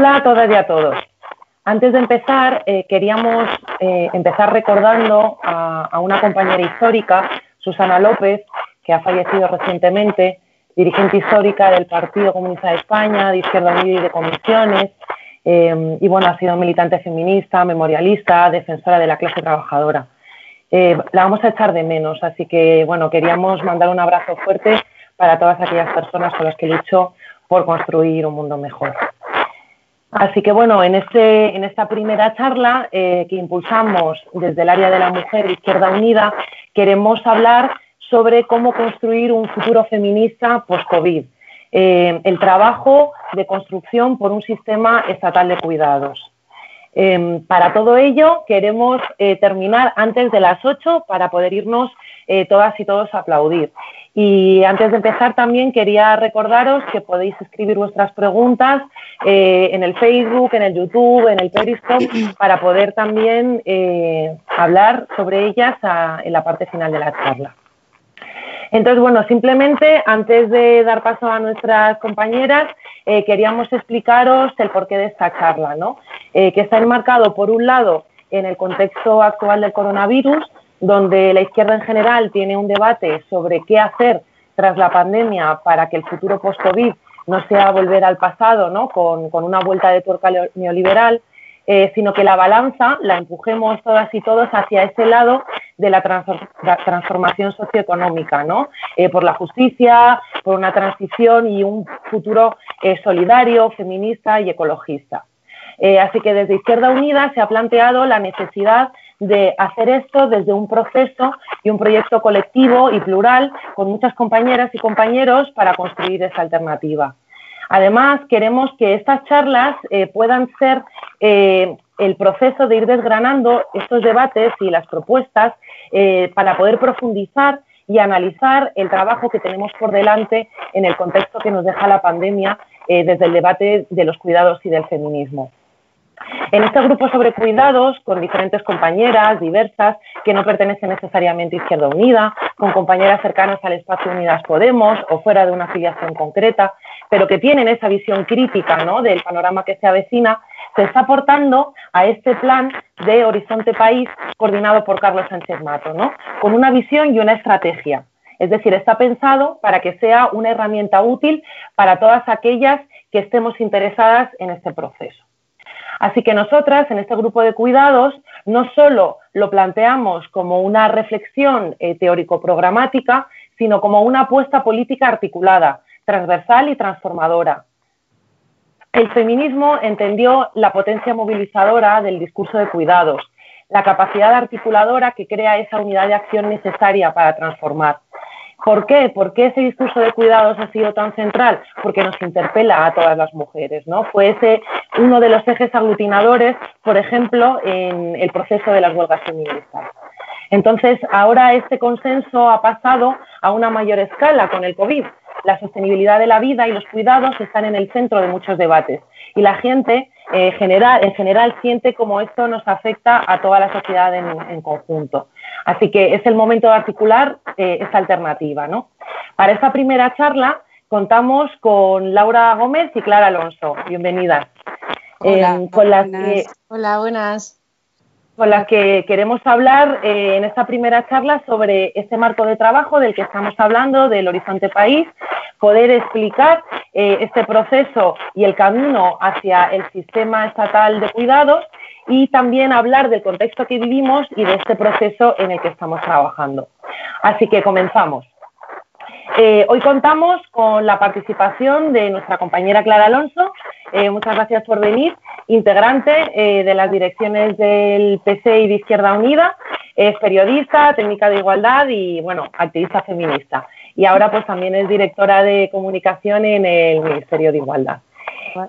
Hola a todas y a todos. Antes de empezar, eh, queríamos eh, empezar recordando a, una compañera histórica, Susana López, que ha fallecido recientemente, dirigente histórica del Partido Comunista de España, de Izquierda Unida y de Comisiones, eh, y bueno, ha sido militante feminista, memorialista, defensora de la clase trabajadora. la vamos a echar de menos, así que bueno, queríamos mandar un abrazo fuerte para todas aquellas personas con las que luchó por construir un mundo mejor. Así que bueno, en, este, en esta primera charla eh, que impulsamos desde el área de la mujer Izquierda Unida, queremos hablar sobre cómo construir un futuro feminista post-COVID. Eh, el trabajo de construcción por un sistema estatal de cuidados. Em, para todo ello, queremos eh, terminar antes de las 8 para poder irnos todas y todos a aplaudir. Y antes de empezar también quería recordaros que podéis escribir vuestras preguntas eh, en el Facebook, en el YouTube, en el Periscope, para poder también eh, hablar sobre ellas en la parte final de la charla. Entonces, bueno, simplemente antes de dar paso a nuestras compañeras, eh, queríamos explicaros el porqué de esta charla, ¿no? que está enmarcado, por un lado, en el contexto actual del coronavirus, donde la izquierda en general tiene un debate sobre qué hacer tras la pandemia para que el futuro post-COVID no sea volver al pasado, ¿no? con, una vuelta de tuerca neoliberal, eh, sino que la balanza la empujemos todas y todos hacia ese lado de la, transformación socioeconómica, ¿no? Eh, por la justicia, por una transición y un futuro eh, solidario, feminista y ecologista. así que desde Izquierda Unida se ha planteado la necesidad de hacer esto desde un proceso y un proyecto colectivo y plural con muchas compañeras y compañeros para construir esa alternativa. Además, queremos que estas charlas eh, puedan ser eh, el proceso de ir desgranando estos debates y las propuestas eh, para poder profundizar y analizar el trabajo que tenemos por delante en el contexto que nos deja la pandemia desde el debate de los cuidados y del feminismo. En este grupo sobre cuidados, con diferentes compañeras diversas que no pertenecen necesariamente a Izquierda Unida, con compañeras cercanas al espacio Unidas Podemos o fuera de una afiliación concreta, pero que tienen esa visión crítica del panorama que se avecina, se está aportando a este plan de Horizonte País coordinado por Carlos Sánchez Mato, ¿no? con una visión y una estrategia. Es decir, está pensado para que sea una herramienta útil para todas aquellas que estemos interesadas en este proceso. Así que nosotras en este grupo de cuidados no solo lo planteamos como una reflexión eh, teórico-programática, sino como una apuesta política articulada, transversal y transformadora. El feminismo entendió la potencia movilizadora del discurso de cuidados, la capacidad articuladora que crea esa unidad de acción necesaria para transformar. ¿Por qué? ¿Por qué ese discurso de cuidados ha sido tan central? Porque nos interpela a todas las mujeres, ¿no? Fue ese uno de los ejes aglutinadores, por ejemplo, en el proceso de las huelgas feministas. Entonces, ahora este consenso ha pasado a una mayor escala con el COVID. La sostenibilidad de la vida y los cuidados están en el centro de muchos debates y la gente eh, general, en general siente como esto nos afecta a toda la sociedad en conjunto. Así que es el momento de articular eh, esta alternativa. ¿no? Para esta primera charla contamos con Laura Gómez y Clara Alonso. Bienvenidas. Hola, eh, con las Que, Hola, buenas. Con las que queremos hablar eh, en esta primera charla sobre este marco de trabajo del que estamos hablando, del Horizonte País, poder explicar este proceso y el camino hacia el sistema estatal de cuidados y también hablar del contexto que vivimos y de este proceso en el que estamos trabajando. Así que comenzamos. Eh, hoy contamos con la participación de nuestra compañera Clara Alonso. Eh, muchas gracias por venir, integrante eh, de las direcciones del PC y de Izquierda Unida. Es periodista, técnica de igualdad y, bueno, activista feminista. Y ahora pues también es directora de comunicación en el Ministerio de Igualdad.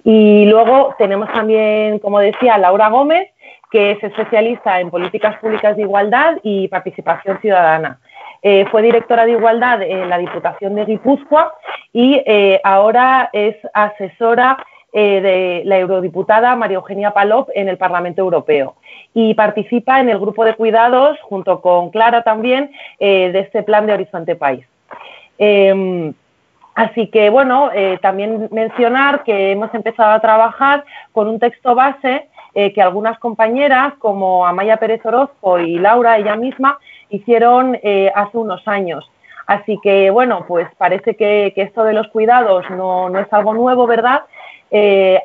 Y luego tenemos también, como decía, Laura Gómez, que es especialista en políticas públicas de igualdad y participación ciudadana. Eh, fue directora de igualdad en la Diputación de Guipúzcoa y eh, ahora es asesora eh, de la eurodiputada María Eugenia Palop en el Parlamento Europeo y participa en el grupo de cuidados, junto con Clara también, de este plan de Horizonte País. Em, Así que, bueno, también mencionar que hemos empezado a trabajar con un texto base que algunas compañeras, como Amaya Pérez Orozco y Laura, ella misma, hicieron eh, hace unos años. Así que, bueno, pues parece que, esto de los cuidados no, no, es algo nuevo, ¿verdad?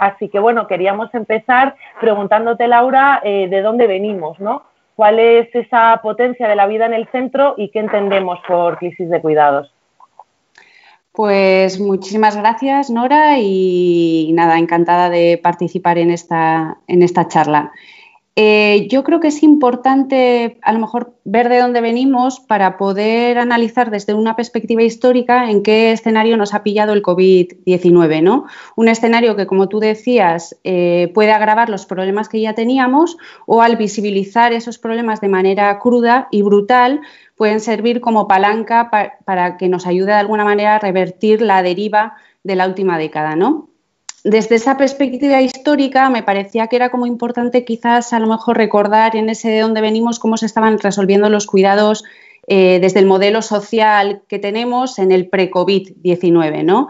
así que, bueno, queríamos empezar preguntándote, Laura, de dónde venimos, ¿no? ¿Cuál es esa potencia de la vida en el centro y qué entendemos por crisis de cuidados? Pues muchísimas gracias, Nora, y nada, encantada de participar en esta, en esta charla. Eh, yo creo que es importante a lo mejor ver de dónde venimos para poder analizar desde una perspectiva histórica en qué escenario nos ha pillado el COVID-19, ¿no? Un escenario que, como tú decías, eh, puede agravar los problemas que ya teníamos o al visibilizar esos problemas de manera cruda y brutal, pueden servir como palanca para que nos ayude de alguna manera a revertir la deriva de la última década, ¿no? Desde esa perspectiva histórica me parecía que era como importante quizás a lo mejor recordar en ese de dónde venimos cómo se estaban resolviendo los cuidados eh, desde el modelo social que tenemos en el pre-COVID-19, ¿no?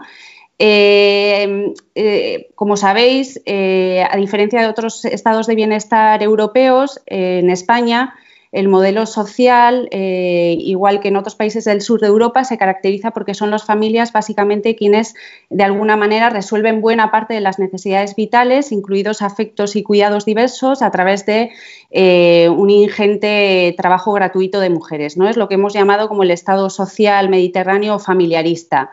Eh, eh, como sabéis, a diferencia de otros estados de bienestar europeos, en España el modelo social, eh, igual que en otros países del sur de Europa, se caracteriza porque son las familias básicamente quienes de alguna manera resuelven buena parte de las necesidades vitales, incluidos afectos y cuidados diversos, a través de eh, un ingente trabajo gratuito de mujeres. ¿no? Es lo que hemos llamado como el Estado social mediterráneo familiarista.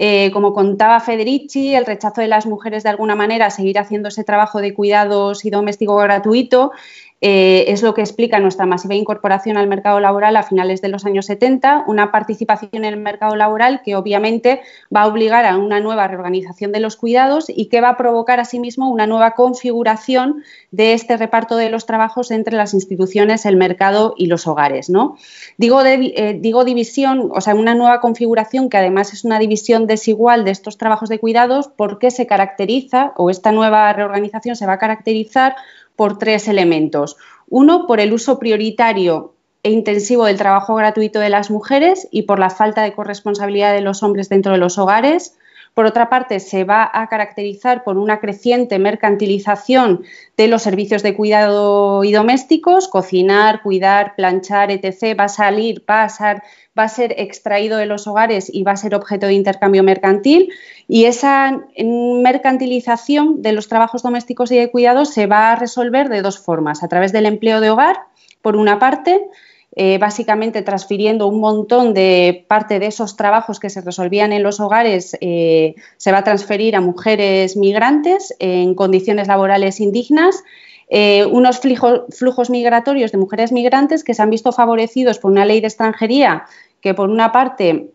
Eh, como contaba Federici, el rechazo de las mujeres de alguna manera a seguir haciendo ese trabajo de cuidados y doméstico gratuito eh, es lo que explica nuestra masiva incorporación al mercado laboral a finales de los años 70, una participación en el mercado laboral que obviamente va a obligar a una nueva reorganización de los cuidados y que va a provocar asimismo una nueva configuración de este reparto de los trabajos entre las instituciones, el mercado y los hogares. ¿no? Digo, eh, digo división, o sea, una nueva configuración que además es una división desigual de estos trabajos de cuidados porque se caracteriza, o esta nueva reorganización se va a caracterizar por tres elementos. Uno, por el uso prioritario e intensivo del trabajo gratuito de las mujeres y por la falta de corresponsabilidad de los hombres dentro de los hogares. Por otra parte, se va a caracterizar por una creciente mercantilización de los servicios de cuidado y domésticos, cocinar, cuidar, planchar, etc. Va a salir, va a ser, extraído de los hogares y va a ser objeto de intercambio mercantil. Y esa mercantilización de los trabajos domésticos y de cuidados se va a resolver de dos formas, a través del empleo de hogar, por una parte, eh, básicamente transfiriendo un montón de parte de esos trabajos que se resolvían en los hogares, eh, se va a transferir a mujeres migrantes en condiciones laborales indignas. Eh, unos flujos migratorios de mujeres migrantes que se han visto favorecidos por una ley de extranjería que, por una parte,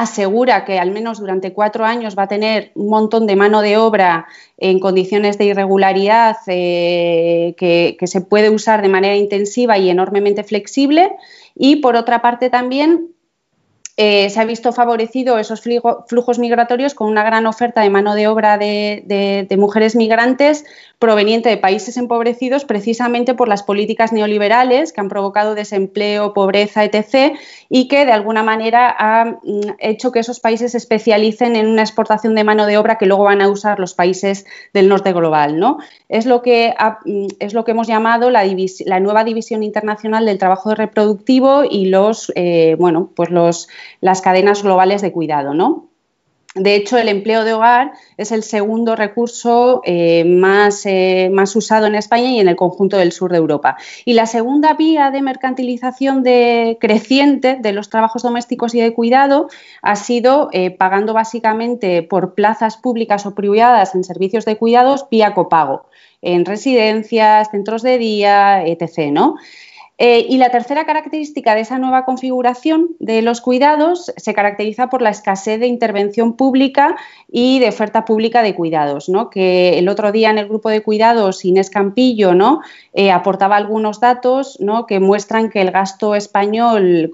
asegura que al menos durante cuatro años va a tener un montón de mano de obra en condiciones de irregularidad eh, que, se puede usar de manera intensiva y enormemente flexible. Y por otra parte también eh, se ha visto favorecido esos flujos migratorios con una gran oferta de mano de obra de, mujeres migrantes proveniente de países empobrecidos precisamente por las políticas neoliberales que han provocado desempleo, pobreza, etc. y que de alguna manera han mm, hecho que esos países se especialicen en una exportación de mano de obra que luego van a usar los países del norte global. ¿no? Es, lo que mm, es lo que hemos llamado la, la, nueva división internacional del trabajo reproductivo y los, eh, bueno, pues los, las cadenas globales de cuidado. ¿no? De hecho, el empleo de hogar es el segundo recurso eh, más, eh, más, usado en España y en el conjunto del sur de Europa. Y la segunda vía de mercantilización de, creciente de los trabajos domésticos y de cuidado ha sido eh, pagando básicamente por plazas públicas o privadas en servicios de cuidados vía copago, en residencias, centros de día, etc. ¿no? Eh, y la tercera característica de esa nueva configuración de los cuidados se caracteriza por la escasez de intervención pública y de oferta pública de cuidados, ¿no? que el otro día en el grupo de cuidados Inés Campillo ¿no? Eh, aportaba algunos datos ¿no? que muestran que el gasto español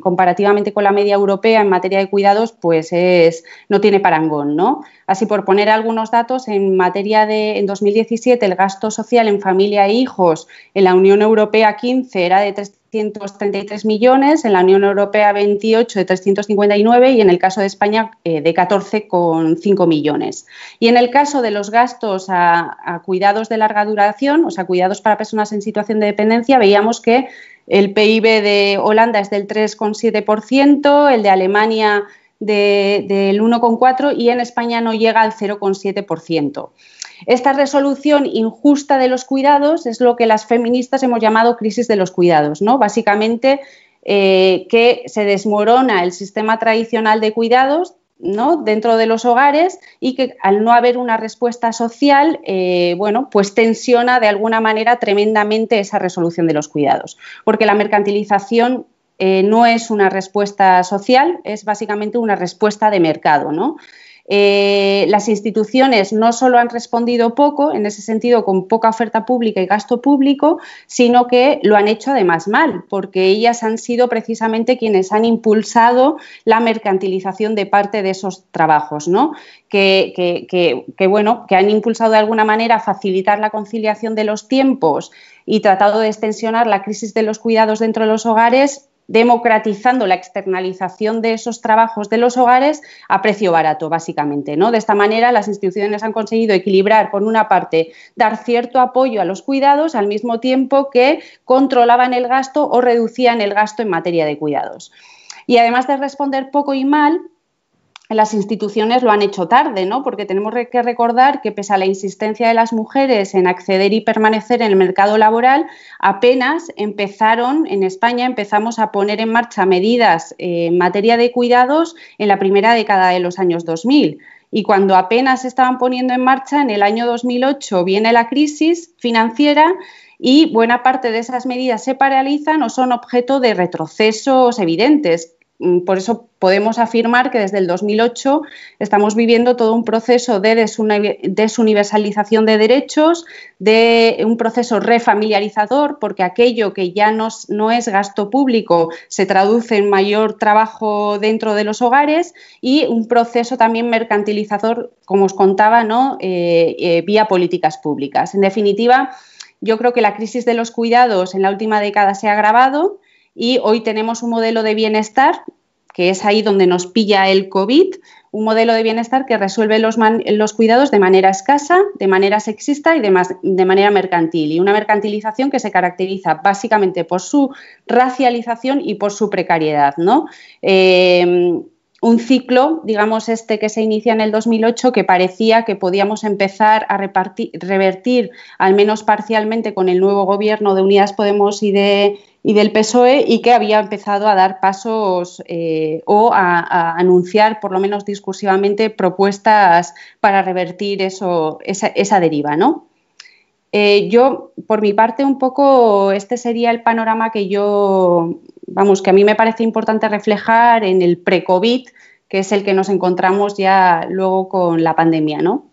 comparativamente con la media europea en materia de cuidados pues es, no tiene parangón. ¿no? Así, por poner algunos datos, en materia de, en 2017, el gasto social en familia e hijos en la Unión Europea 15 2013 era de 333 millones, en la Unión Europea 28 de 359 y en el caso de España eh, de 14,5 millones. Y en el caso de los gastos a, cuidados de larga duración, o sea, cuidados para personas en situación de dependencia, veíamos que el PIB de Holanda es del 3,7%, el de Alemania del 1,4% y en España no llega al 0,7%. Esta resolución injusta de los cuidados es lo que las feministas hemos llamado crisis de los cuidados, ¿no? Básicamente eh, que se desmorona el sistema tradicional de cuidados ¿no? dentro de los hogares y que al no haber una respuesta social, eh, bueno, pues tensiona de alguna manera tremendamente esa resolución de los cuidados, porque la mercantilización eh, no es una respuesta social, es básicamente una respuesta de mercado, ¿no? Eh, las instituciones no solo han respondido poco, en ese sentido con poca oferta pública y gasto público, sino que lo han hecho además mal, porque ellas han sido precisamente quienes han impulsado la mercantilización de parte de esos trabajos, ¿no? Que, bueno, que han impulsado de alguna manera facilitar la conciliación de los tiempos y tratado de extensionar la crisis de los cuidados dentro de los hogares democratizando la externalización de esos trabajos de los hogares a precio barato, básicamente. ¿no? De esta manera, las instituciones han conseguido equilibrar, por una parte, dar cierto apoyo a los cuidados al mismo tiempo que controlaban el gasto o reducían el gasto en materia de cuidados. Y además de responder poco y mal, las instituciones lo han hecho tarde, ¿no? Porque tenemos que recordar que pese a la insistencia de las mujeres en acceder y permanecer en el mercado laboral, apenas empezaron, en España empezamos a poner en marcha medidas en materia de cuidados en la primera década de los años 2000. Y cuando apenas se estaban poniendo en marcha, en el año 2008 viene la crisis financiera y buena parte de esas medidas se paralizan o son objeto de retrocesos evidentes por eso podemos afirmar que desde el 2008 estamos viviendo todo un proceso de desuniversalización de derechos, de un proceso refamiliarizador, porque aquello que ya no, es gasto público se traduce en mayor trabajo dentro de los hogares y un proceso también mercantilizador, como os contaba, ¿no? Eh, eh, vía políticas públicas. En definitiva, yo creo que la crisis de los cuidados en la última década se ha agravado y hoy tenemos un modelo de bienestar que es ahí donde nos pilla el COVID, un modelo de bienestar que resuelve los, cuidados de manera escasa, de manera sexista y de, de, manera mercantil. Y una mercantilización que se caracteriza básicamente por su racialización y por su precariedad. ¿no? Eh, un ciclo, digamos este que se inicia en el 2008, que parecía que podíamos empezar a revertir, al menos parcialmente, con el nuevo gobierno de Unidas Podemos y, de, y del PSOE, y que había empezado a dar pasos eh, o a, anunciar, por lo menos discursivamente, propuestas para revertir eso, esa, deriva, ¿no? Eh, yo, por mi parte, un poco este sería el panorama que yo vamos, que a mí me parece importante reflejar en el pre-COVID, que es el que nos encontramos ya luego con la pandemia, ¿no?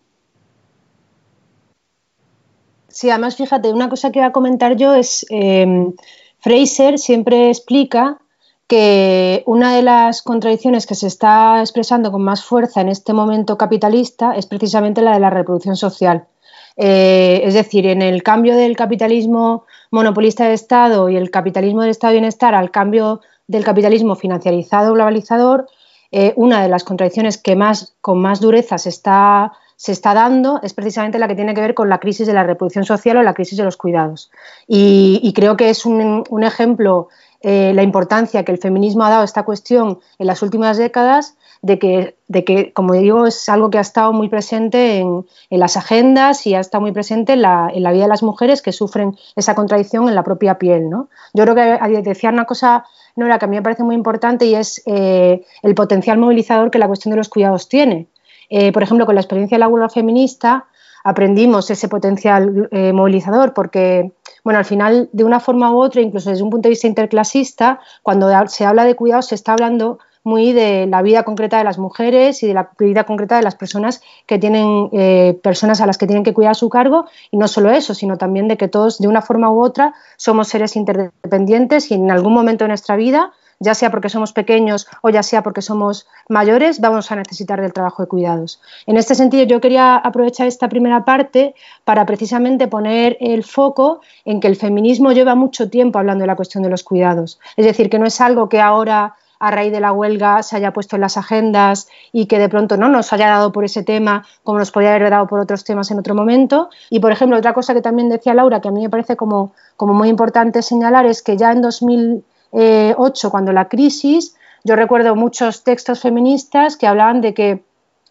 Sí, además, fíjate, una cosa que voy a comentar yo es, em, Fraser siempre explica que una de las contradicciones que se está expresando con más fuerza en este momento capitalista es precisamente la de la reproducción social. Eh, es decir, en el cambio del capitalismo monopolista de Estado y el capitalismo del Estado de bienestar al cambio del capitalismo financiarizado globalizador, eh, una de las contradicciones que más, con más dureza se está, se está dando es precisamente la que tiene que ver con la crisis de la reproducción social o la crisis de los cuidados. Y, creo que es un, ejemplo eh, la importancia que el feminismo ha dado a esta cuestión en las últimas décadas de que, de que, como digo, es algo que ha estado muy presente en, las agendas y ha estado muy presente en la, vida de las mujeres que sufren esa contradicción en la propia piel. ¿no? Yo creo que decía una cosa, Nora, que a mí me parece muy importante y es eh, el potencial movilizador que la cuestión de los cuidados tiene. Eh, por ejemplo, con la experiencia de la huelga feminista aprendimos ese potencial eh, movilizador porque bueno, al final, de una forma u otra, incluso desde un punto de vista interclasista, cuando se habla de cuidados, se está hablando muy de la vida concreta de las mujeres y de la vida concreta de las personas que tienen, eh, personas a las que tienen que cuidar a su cargo, y no solo eso, sino también de que todos, de una forma u otra, somos seres interdependientes y en algún momento de nuestra vida ya sea porque somos pequeños o ya sea porque somos mayores, vamos a necesitar del trabajo de cuidados. En este sentido, yo quería aprovechar esta primera parte para precisamente poner el foco en que el feminismo lleva mucho tiempo hablando de la cuestión de los cuidados. Es decir, que no es algo que ahora a raíz de la huelga se haya puesto en las agendas y que de pronto no nos haya dado por ese tema como nos podría haber dado por otros temas en otro momento. Y, por ejemplo, otra cosa que también decía Laura, que a mí me parece como, como muy importante señalar, es que ya en 2008, cuando la crisis, yo recuerdo muchos textos feministas que hablaban de que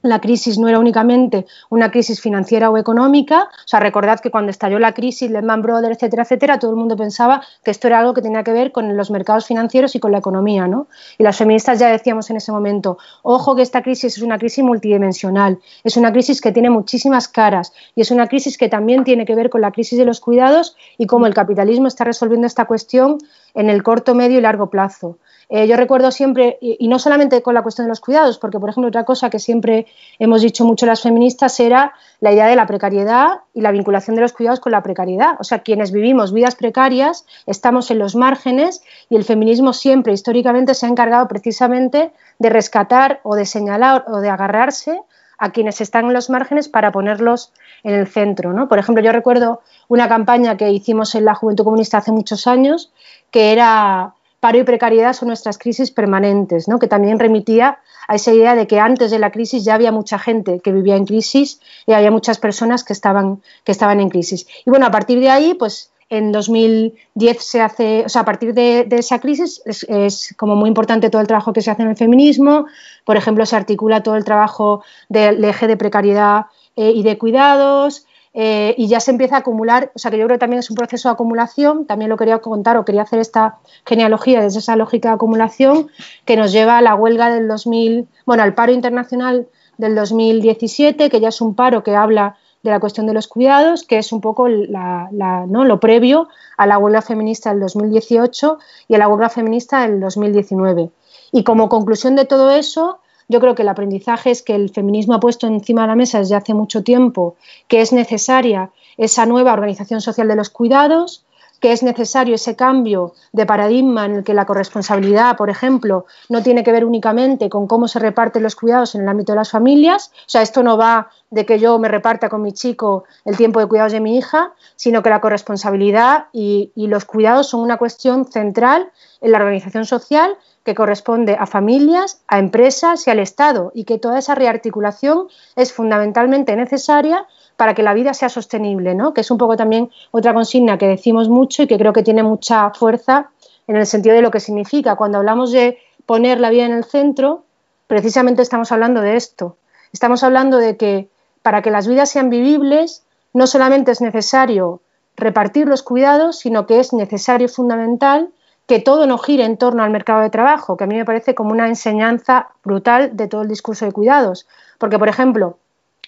la crisis no era únicamente una crisis financiera o económica. O sea, recordad que cuando estalló la crisis, Lehman Brothers, etcétera, etcétera, todo el mundo pensaba que esto era algo que tenía que ver con los mercados financieros y con la economía, ¿no? Y las feministas ya decíamos en ese momento, ojo que esta crisis es una crisis multidimensional, es una crisis que tiene muchísimas caras y es una crisis que también tiene que ver con la crisis de los cuidados y cómo el capitalismo está resolviendo esta cuestión en el corto, medio y largo plazo. Eh, yo recuerdo siempre, y, no solamente con la cuestión de los cuidados, porque, por ejemplo, otra cosa que siempre hemos dicho mucho las feministas era la idea de la precariedad y la vinculación de los cuidados con la precariedad. O sea, quienes vivimos vidas precarias estamos en los márgenes y el feminismo siempre, históricamente, se ha encargado precisamente de rescatar o de señalar o de agarrarse a quienes están en los márgenes para ponerlos en el centro. ¿no? Por ejemplo, yo recuerdo una campaña que hicimos en la Juventud Comunista hace muchos años, que era paro y precariedad son nuestras crisis permanentes, ¿no? que también remitía a esa idea de que antes de la crisis ya había mucha gente que vivía en crisis y había muchas personas que estaban, que estaban en crisis. Y bueno, a partir de ahí, pues en 2010 se hace, o sea, a partir de, esa crisis es, como muy importante todo el trabajo que se hace en el feminismo. Por ejemplo, se articula todo el trabajo del eje de precariedad eh, y de cuidados. Eh, y ya se empieza a acumular, o sea que yo creo que también es un proceso de acumulación, también lo quería contar o quería hacer esta genealogía desde esa lógica de acumulación que nos lleva a la huelga del 2000, bueno, al paro internacional del 2017, que ya es un paro que habla de la cuestión de los cuidados, que es un poco ¿no? lo previo a la huelga feminista del 2018 y a la huelga feminista del 2019. Y como conclusión de todo eso, yo creo que el aprendizaje es que el feminismo ha puesto encima de la mesa desde hace mucho tiempo que es necesaria esa nueva organización social de los cuidados, que es necesario ese cambio de paradigma en el que la corresponsabilidad, por ejemplo, no tiene que ver únicamente con cómo se reparten los cuidados en el ámbito de las familias. O sea, esto no va de que yo me reparta con mi chico el tiempo de cuidados de mi hija, sino que la corresponsabilidad y, y los cuidados son una cuestión central en la organización social que corresponde a familias, a empresas y al Estado, y que toda esa rearticulación es fundamentalmente necesaria para que la vida sea sostenible, ¿no? que es un poco también otra consigna que decimos mucho y que creo que tiene mucha fuerza en el sentido de lo que significa. Cuando hablamos de poner la vida en el centro, precisamente estamos hablando de esto. Estamos hablando de que para que las vidas sean vivibles, no solamente es necesario repartir los cuidados, sino que es necesario fundamental que todo no gire en torno al mercado de trabajo, que a mí me parece como una enseñanza brutal de todo el discurso de cuidados. Porque, por ejemplo,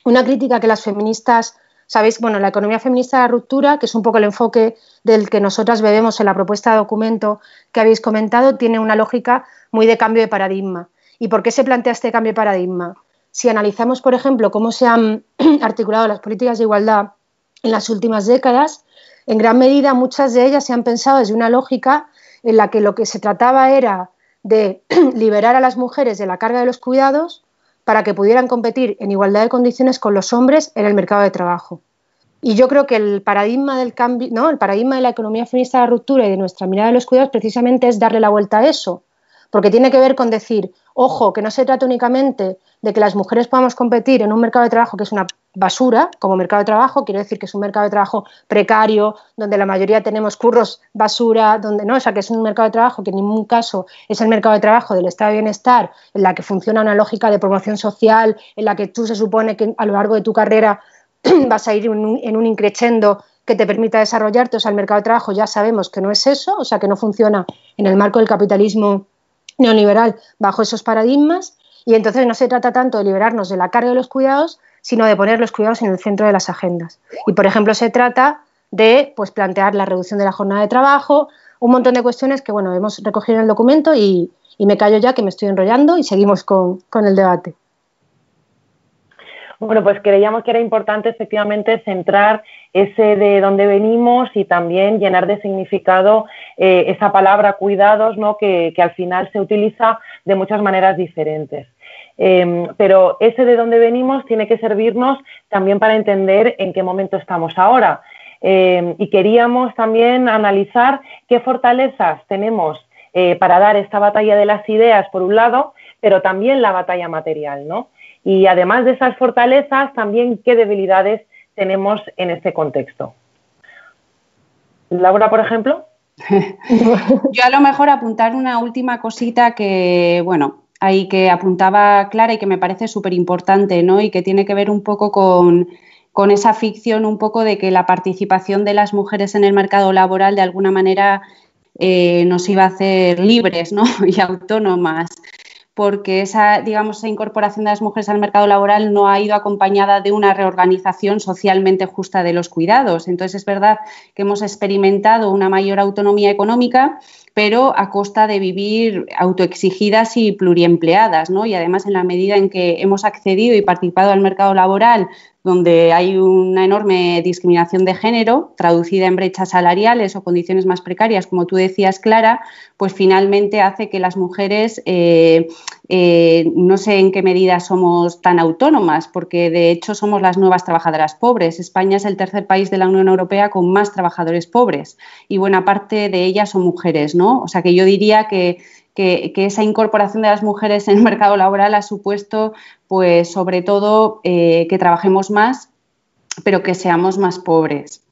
una crítica que las feministas, sabéis, bueno, la economía feminista de la ruptura, que es un poco el enfoque del que nosotras bebemos en la propuesta de documento que habéis comentado, tiene una lógica muy de cambio de paradigma. ¿Y por qué se plantea este cambio de paradigma? Si analizamos, por ejemplo, cómo se han articulado las políticas de igualdad en las últimas décadas, en gran medida muchas de ellas se han pensado desde una lógica en la que lo que se trataba era de liberar a las mujeres de la carga de los cuidados para que pudieran competir en igualdad de condiciones con los hombres en el mercado de trabajo. Y yo creo que el paradigma del cambio, ¿no? el paradigma de la economía feminista de la ruptura y de nuestra mirada de los cuidados precisamente es darle la vuelta a eso, porque tiene que ver con decir, ojo, que no se trata únicamente de que las mujeres podamos competir en un mercado de trabajo que es una basura como mercado de trabajo, quiero decir que es un mercado de trabajo precario, donde la mayoría tenemos curros basura, donde no, o sea, que es un mercado de trabajo que en ningún caso es el mercado de trabajo del estado de bienestar, en la que funciona una lógica de promoción social, en la que tú se supone que a lo largo de tu carrera vas a ir en un, en un increchendo que te permita desarrollarte, o sea, el mercado de trabajo ya sabemos que no es eso, o sea, que no funciona en el marco del capitalismo neoliberal bajo esos paradigmas, y entonces no se trata tanto de liberarnos de la carga de los cuidados, sino de poner los cuidados en el centro de las agendas. Y, por ejemplo, se trata de pues, plantear la reducción de la jornada de trabajo, un montón de cuestiones que bueno, hemos recogido en el documento y, me callo ya que me estoy enrollando y seguimos con, el debate. Bueno, pues creíamos que era importante efectivamente centrar ese de dónde venimos y también llenar de significado eh, esa palabra cuidados, ¿no? Que, al final se utiliza de muchas maneras diferentes. Em, pero ese de dónde venimos tiene que servirnos también para entender en qué momento estamos ahora. Em, y queríamos también analizar qué fortalezas tenemos eh, para dar esta batalla de las ideas, por un lado, pero también la batalla material, ¿no? Y además de esas fortalezas, también qué debilidades tenemos en este contexto. Laura, por ejemplo. Yo a lo mejor apuntar una última cosita que, bueno, ahí que apuntaba Clara y que me parece súper importante, ¿no? Y que tiene que ver un poco con, con esa ficción un poco de que la participación de las mujeres en el mercado laboral de alguna manera eh, nos iba a hacer libres ¿no? y autónomas porque esa, digamos, esa incorporación de las mujeres al mercado laboral no ha ido acompañada de una reorganización socialmente justa de los cuidados. Entonces, es verdad que hemos experimentado una mayor autonomía económica, pero a costa de vivir autoexigidas y pluriempleadas, ¿no? Y además, en la medida en que hemos accedido y participado al mercado laboral donde hay una enorme discriminación de género, traducida en brechas salariales o condiciones más precarias, como tú decías, Clara, pues finalmente hace que las mujeres, eh, eh, no sé en qué medida somos tan autónomas, porque de hecho somos las nuevas trabajadoras pobres. España es el tercer país de la Unión Europea con más trabajadores pobres y buena parte de ellas son mujeres, ¿no? O sea que yo diría que que, esa incorporación de las mujeres en el mercado laboral ha supuesto, pues, sobre todo, eh, que trabajemos más, pero que seamos más pobres.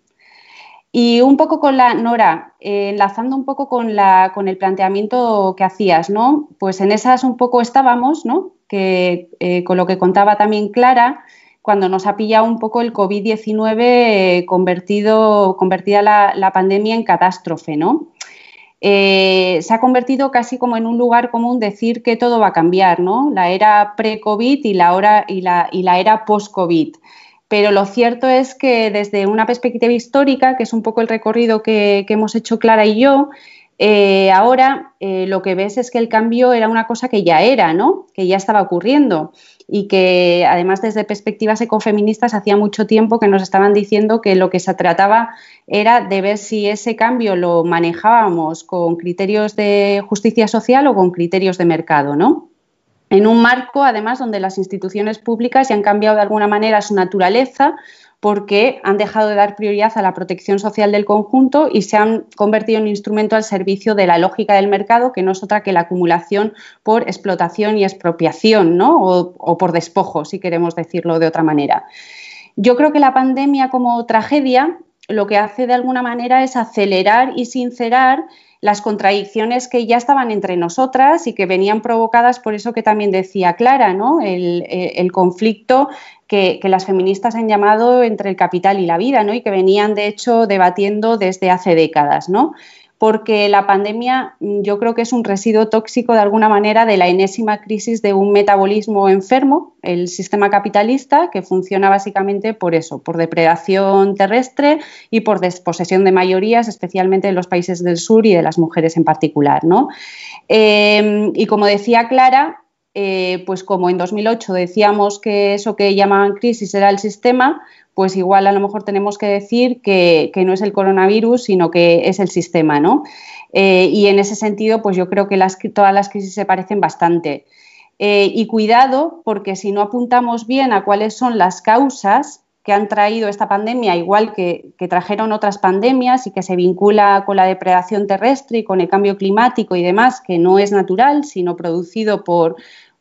Y un poco con la, Nora, eh, enlazando un poco con, la, con el planteamiento que hacías, ¿no? Pues en esas un poco estábamos, ¿no? Que eh, con lo que contaba también Clara, cuando nos ha pillado un poco el COVID-19 convertido, convertida la, la, pandemia en catástrofe, ¿no? Eh, se ha convertido casi como en un lugar común decir que todo va a cambiar, ¿no? La era pre-COVID y la, y la, y la era post-COVID. Pero lo cierto es que desde una perspectiva histórica, que es un poco el recorrido que, hemos hecho Clara y yo, eh, ahora eh, lo que ves es que el cambio era una cosa que ya era, ¿no? Que ya estaba ocurriendo y que además desde perspectivas ecofeministas hacía mucho tiempo que nos estaban diciendo que lo que se trataba era de ver si ese cambio lo manejábamos con criterios de justicia social o con criterios de mercado, ¿no? En un marco, además, donde las instituciones públicas ya han cambiado de alguna manera su naturaleza, porque han dejado de dar prioridad a la protección social del conjunto y se han convertido en un instrumento al servicio de la lógica del mercado, que no es otra que la acumulación por explotación y expropiación, ¿no? o, por despojo, si queremos decirlo de otra manera. Yo creo que la pandemia como tragedia lo que hace de alguna manera es acelerar y sincerar las contradicciones que ya estaban entre nosotras y que venían provocadas por eso que también decía Clara, ¿no? el conflicto que, las feministas han llamado entre el capital y la vida, ¿no? Y que venían, de hecho, debatiendo desde hace décadas, ¿no? Porque la pandemia mm, yo creo que es un residuo tóxico de alguna manera de la enésima crisis de un metabolismo enfermo, el sistema capitalista, que funciona básicamente por eso, por depredación terrestre y por desposesión de mayorías, especialmente en los países del sur y de las mujeres en particular, ¿no? Eh, y como decía Clara, eh, pues como en 2008 decíamos que eso que llamaban crisis era el sistema, pues igual a lo mejor tenemos que decir que, no es el coronavirus, sino que es el sistema, ¿no? Eh, y en ese sentido, pues yo creo que todas las crisis se parecen bastante. Eh, y cuidado, porque si no apuntamos bien a cuáles son las causas que han traído esta pandemia, igual que, que, trajeron otras pandemias y que se vincula con la depredación terrestre y con el cambio climático y demás, que no es natural, sino producido por,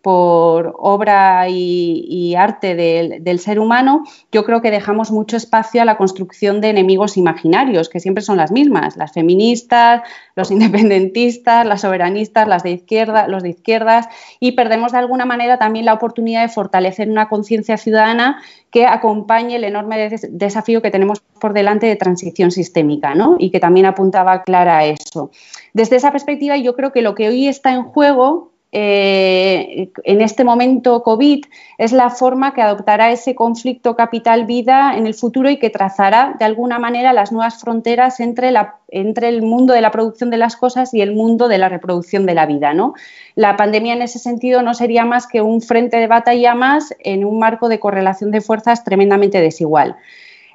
por obra y, arte del, ser humano, yo creo que dejamos mucho espacio a la construcción de enemigos imaginarios, que siempre son las mismas, las feministas, los independentistas, las soberanistas, las de izquierda, los de izquierdas, y perdemos de alguna manera también la oportunidad de fortalecer una conciencia ciudadana que acompañe el enorme desafío que tenemos por delante de transición sistémica, ¿no? Y que también apuntaba Clara a eso. Desde esa perspectiva, yo creo que lo que hoy está en juego eh, en este momento COVID es la forma que adoptará ese conflicto capital-vida en el futuro y que trazará de alguna manera las nuevas fronteras entre, el mundo de la producción de las cosas y el mundo de la reproducción de la vida. ¿no? La pandemia en ese sentido no sería más que un frente de batalla más en un marco de correlación de fuerzas tremendamente desigual.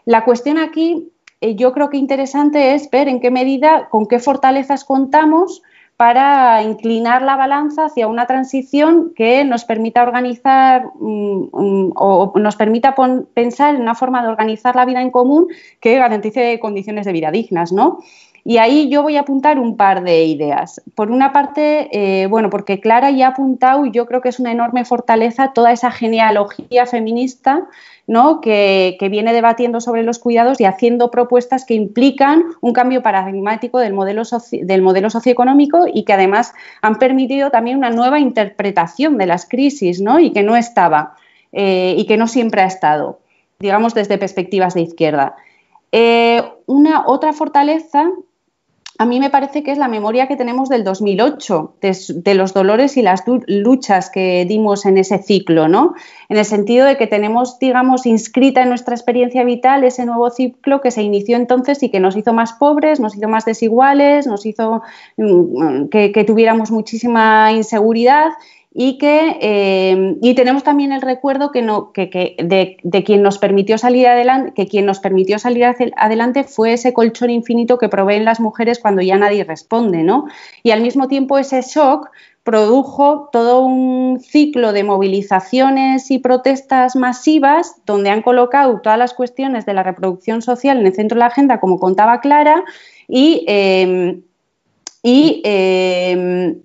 La cuestión aquí, eh, yo creo que interesante es ver en qué medida, con qué fortalezas contamos para inclinar la balanza hacia una transición que nos permita organizar mm, mm, o nos permita pensar en una forma de organizar la vida en común que garantice condiciones de vida dignas, ¿no? Y ahí yo voy a apuntar un par de ideas. Por una parte, eh, bueno, porque Clara ya ha apuntado, y yo creo que es una enorme fortaleza, toda esa genealogía feminista ¿no? que, viene debatiendo sobre los cuidados y haciendo propuestas que implican un cambio paradigmático del modelo, del modelo socioeconómico y que además han permitido también una nueva interpretación de las crisis ¿no? y que no estaba eh, y que no siempre ha estado, digamos, desde perspectivas de izquierda. Eh, una otra fortaleza a mí me parece que es la memoria que tenemos del 2008, de, los dolores y las luchas que dimos en ese ciclo, ¿no? En el sentido de que tenemos, digamos, inscrita en nuestra experiencia vital ese nuevo ciclo que se inició entonces y que nos hizo más pobres, nos hizo más desiguales, nos hizo mm, que tuviéramos muchísima inseguridad y que eh, y tenemos también el recuerdo que no, que, de, quien nos permitió salir adelante, que quien nos permitió salir adelante fue ese colchón infinito que proveen las mujeres cuando ya nadie responde, ¿no? Y al mismo tiempo ese shock produjo todo un ciclo de movilizaciones y protestas masivas donde han colocado todas las cuestiones de la reproducción social en el centro de la agenda, como contaba Clara, y, eh, y eh,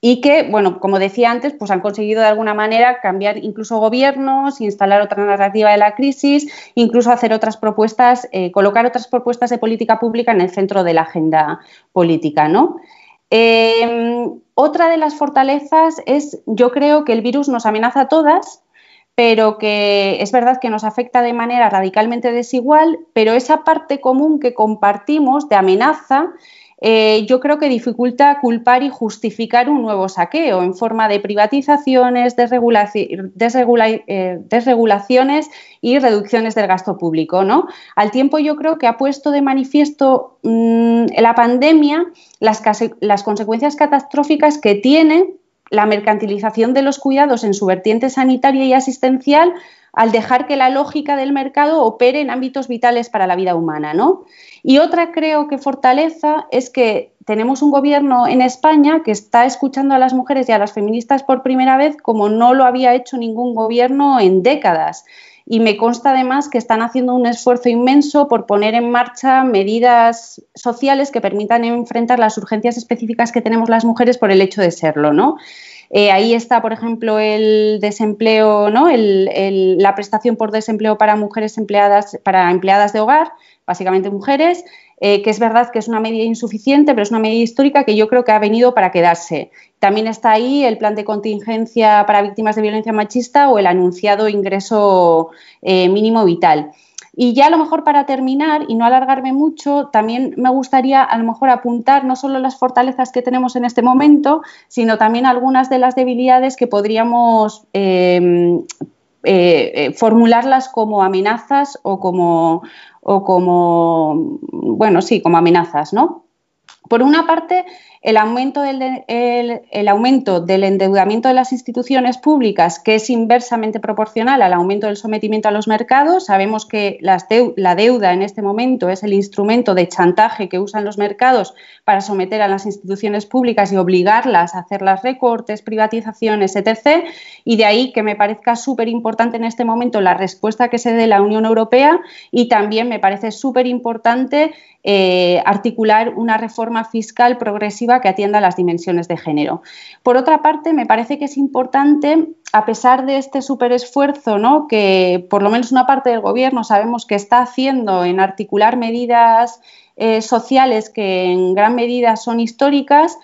y que, bueno, como decía antes, pues han conseguido de alguna manera cambiar incluso gobiernos, instalar otra narrativa de la crisis, incluso hacer otras propuestas, eh, colocar otras propuestas de política pública en el centro de la agenda política, ¿no? Em, otra de las fortalezas es, yo creo que el virus nos amenaza a todas, pero que es verdad que nos afecta de manera radicalmente desigual, pero esa parte común que compartimos de amenaza eh, yo creo que dificulta culpar y justificar un nuevo saqueo en forma de privatizaciones, eh, desregulaciones y reducciones del gasto público. ¿no? Al tiempo yo creo que ha puesto de manifiesto mm, la pandemia las, las consecuencias catastróficas que tiene la mercantilización de los cuidados en su vertiente sanitaria y asistencial al dejar que la lógica del mercado opere en ámbitos vitales para la vida humana, ¿no? Y otra creo que fortaleza es que tenemos un gobierno en España que está escuchando a las mujeres y a las feministas por primera vez como no lo había hecho ningún gobierno en décadas. Y me consta además que están haciendo un esfuerzo inmenso por poner en marcha medidas sociales que permitan enfrentar las urgencias específicas que tenemos las mujeres por el hecho de serlo, ¿no? Eh, ahí está, por ejemplo, el desempleo, ¿no? la prestación por desempleo para mujeres empleadas, para empleadas de hogar, básicamente mujeres, eh, que es verdad que es una medida insuficiente, pero es una medida histórica que yo creo que ha venido para quedarse. También está ahí el plan de contingencia para víctimas de violencia machista o el anunciado ingreso eh, mínimo vital. Y ya a lo mejor para terminar y no alargarme mucho, también me gustaría a lo mejor apuntar no solo las fortalezas que tenemos en este momento, sino también algunas de las debilidades que podríamos eh, eh, eh, formularlas como amenazas o como, o como, bueno, sí, como amenazas, ¿no? Por una parte, el aumento, del, el, aumento del endeudamiento de las instituciones públicas, que es inversamente proporcional al aumento del sometimiento a los mercados. Sabemos que la deuda en este momento es el instrumento de chantaje que usan los mercados para someter a las instituciones públicas y obligarlas a hacer las recortes, privatizaciones, etc. Y de ahí que me parezca súper importante en este momento la respuesta que se dé la Unión Europea y también me parece súper importante eh, articular una reforma fiscal progresiva que atienda las dimensiones de género. Por otra parte, me parece que es importante, a pesar de este superesfuerzo ¿no? que por lo menos una parte del Gobierno sabemos que está haciendo en articular medidas eh, sociales que en gran medida son históricas,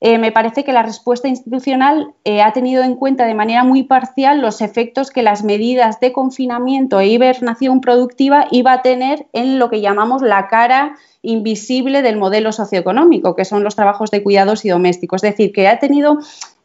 eh, me parece que la respuesta institucional ha tenido en cuenta de manera muy parcial los efectos que las medidas de confinamiento e hibernación productiva iba a tener en lo que llamamos la cara invisible del modelo socioeconómico, que son los trabajos de cuidados y domésticos. Es decir, que ha tenido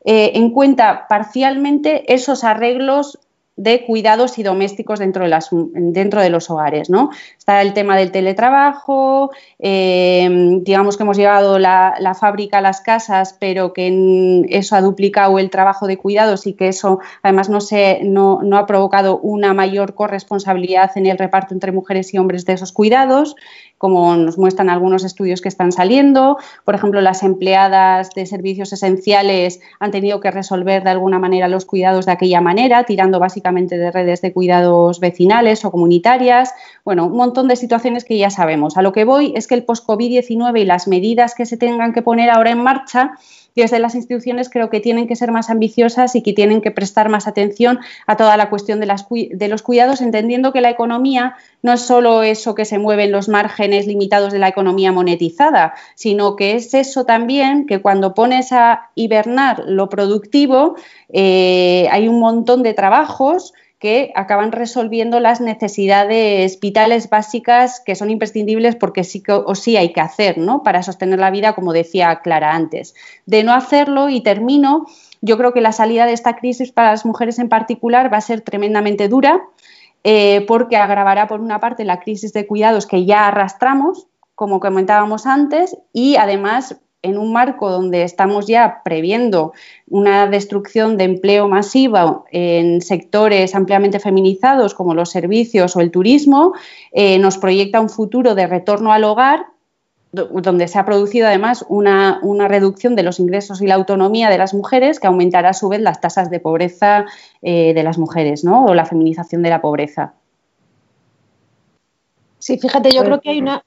eh, en cuenta parcialmente esos arreglos de cuidados y domésticos dentro de, las, dentro de los hogares. ¿no? Está el tema del teletrabajo, eh, digamos que hemos llevado la, fábrica a las casas, pero que eso ha duplicado el trabajo de cuidados y que eso además no, no, no ha provocado una mayor corresponsabilidad en el reparto entre mujeres y hombres de esos cuidados como nos muestran algunos estudios que están saliendo. Por ejemplo, las empleadas de servicios esenciales han tenido que resolver de alguna manera los cuidados de aquella manera, tirando básicamente de redes de cuidados vecinales o comunitarias. Bueno, un montón de situaciones que ya sabemos. A lo que voy es que el post-COVID-19 y las medidas que se tengan que poner ahora en marcha desde las instituciones creo que tienen que ser más ambiciosas y que tienen que prestar más atención a toda la cuestión de, de los cuidados, entendiendo que la economía no es solo eso que se mueve en los márgenes limitados de la economía monetizada, sino que es eso también que cuando pones a hibernar lo productivo, eh, hay un montón de trabajos que acaban resolviendo las necesidades vitales básicas que son imprescindibles porque sí o sí hay que hacer, ¿no? Para sostener la vida, como decía Clara antes. De no hacerlo, y termino, yo creo que la salida de esta crisis para las mujeres en particular va a ser tremendamente dura, eh, porque agravará por una parte la crisis de cuidados que ya arrastramos, como comentábamos antes, y además en un marco donde estamos ya previendo una destrucción de empleo masiva en sectores ampliamente feminizados como los servicios o el turismo, eh, nos proyecta un futuro de retorno al hogar donde se ha producido además una, reducción de los ingresos y la autonomía de las mujeres que aumentará a su vez las tasas de pobreza eh, de las mujeres ¿no? o la feminización de la pobreza. Sí, fíjate, yo creo que hay una,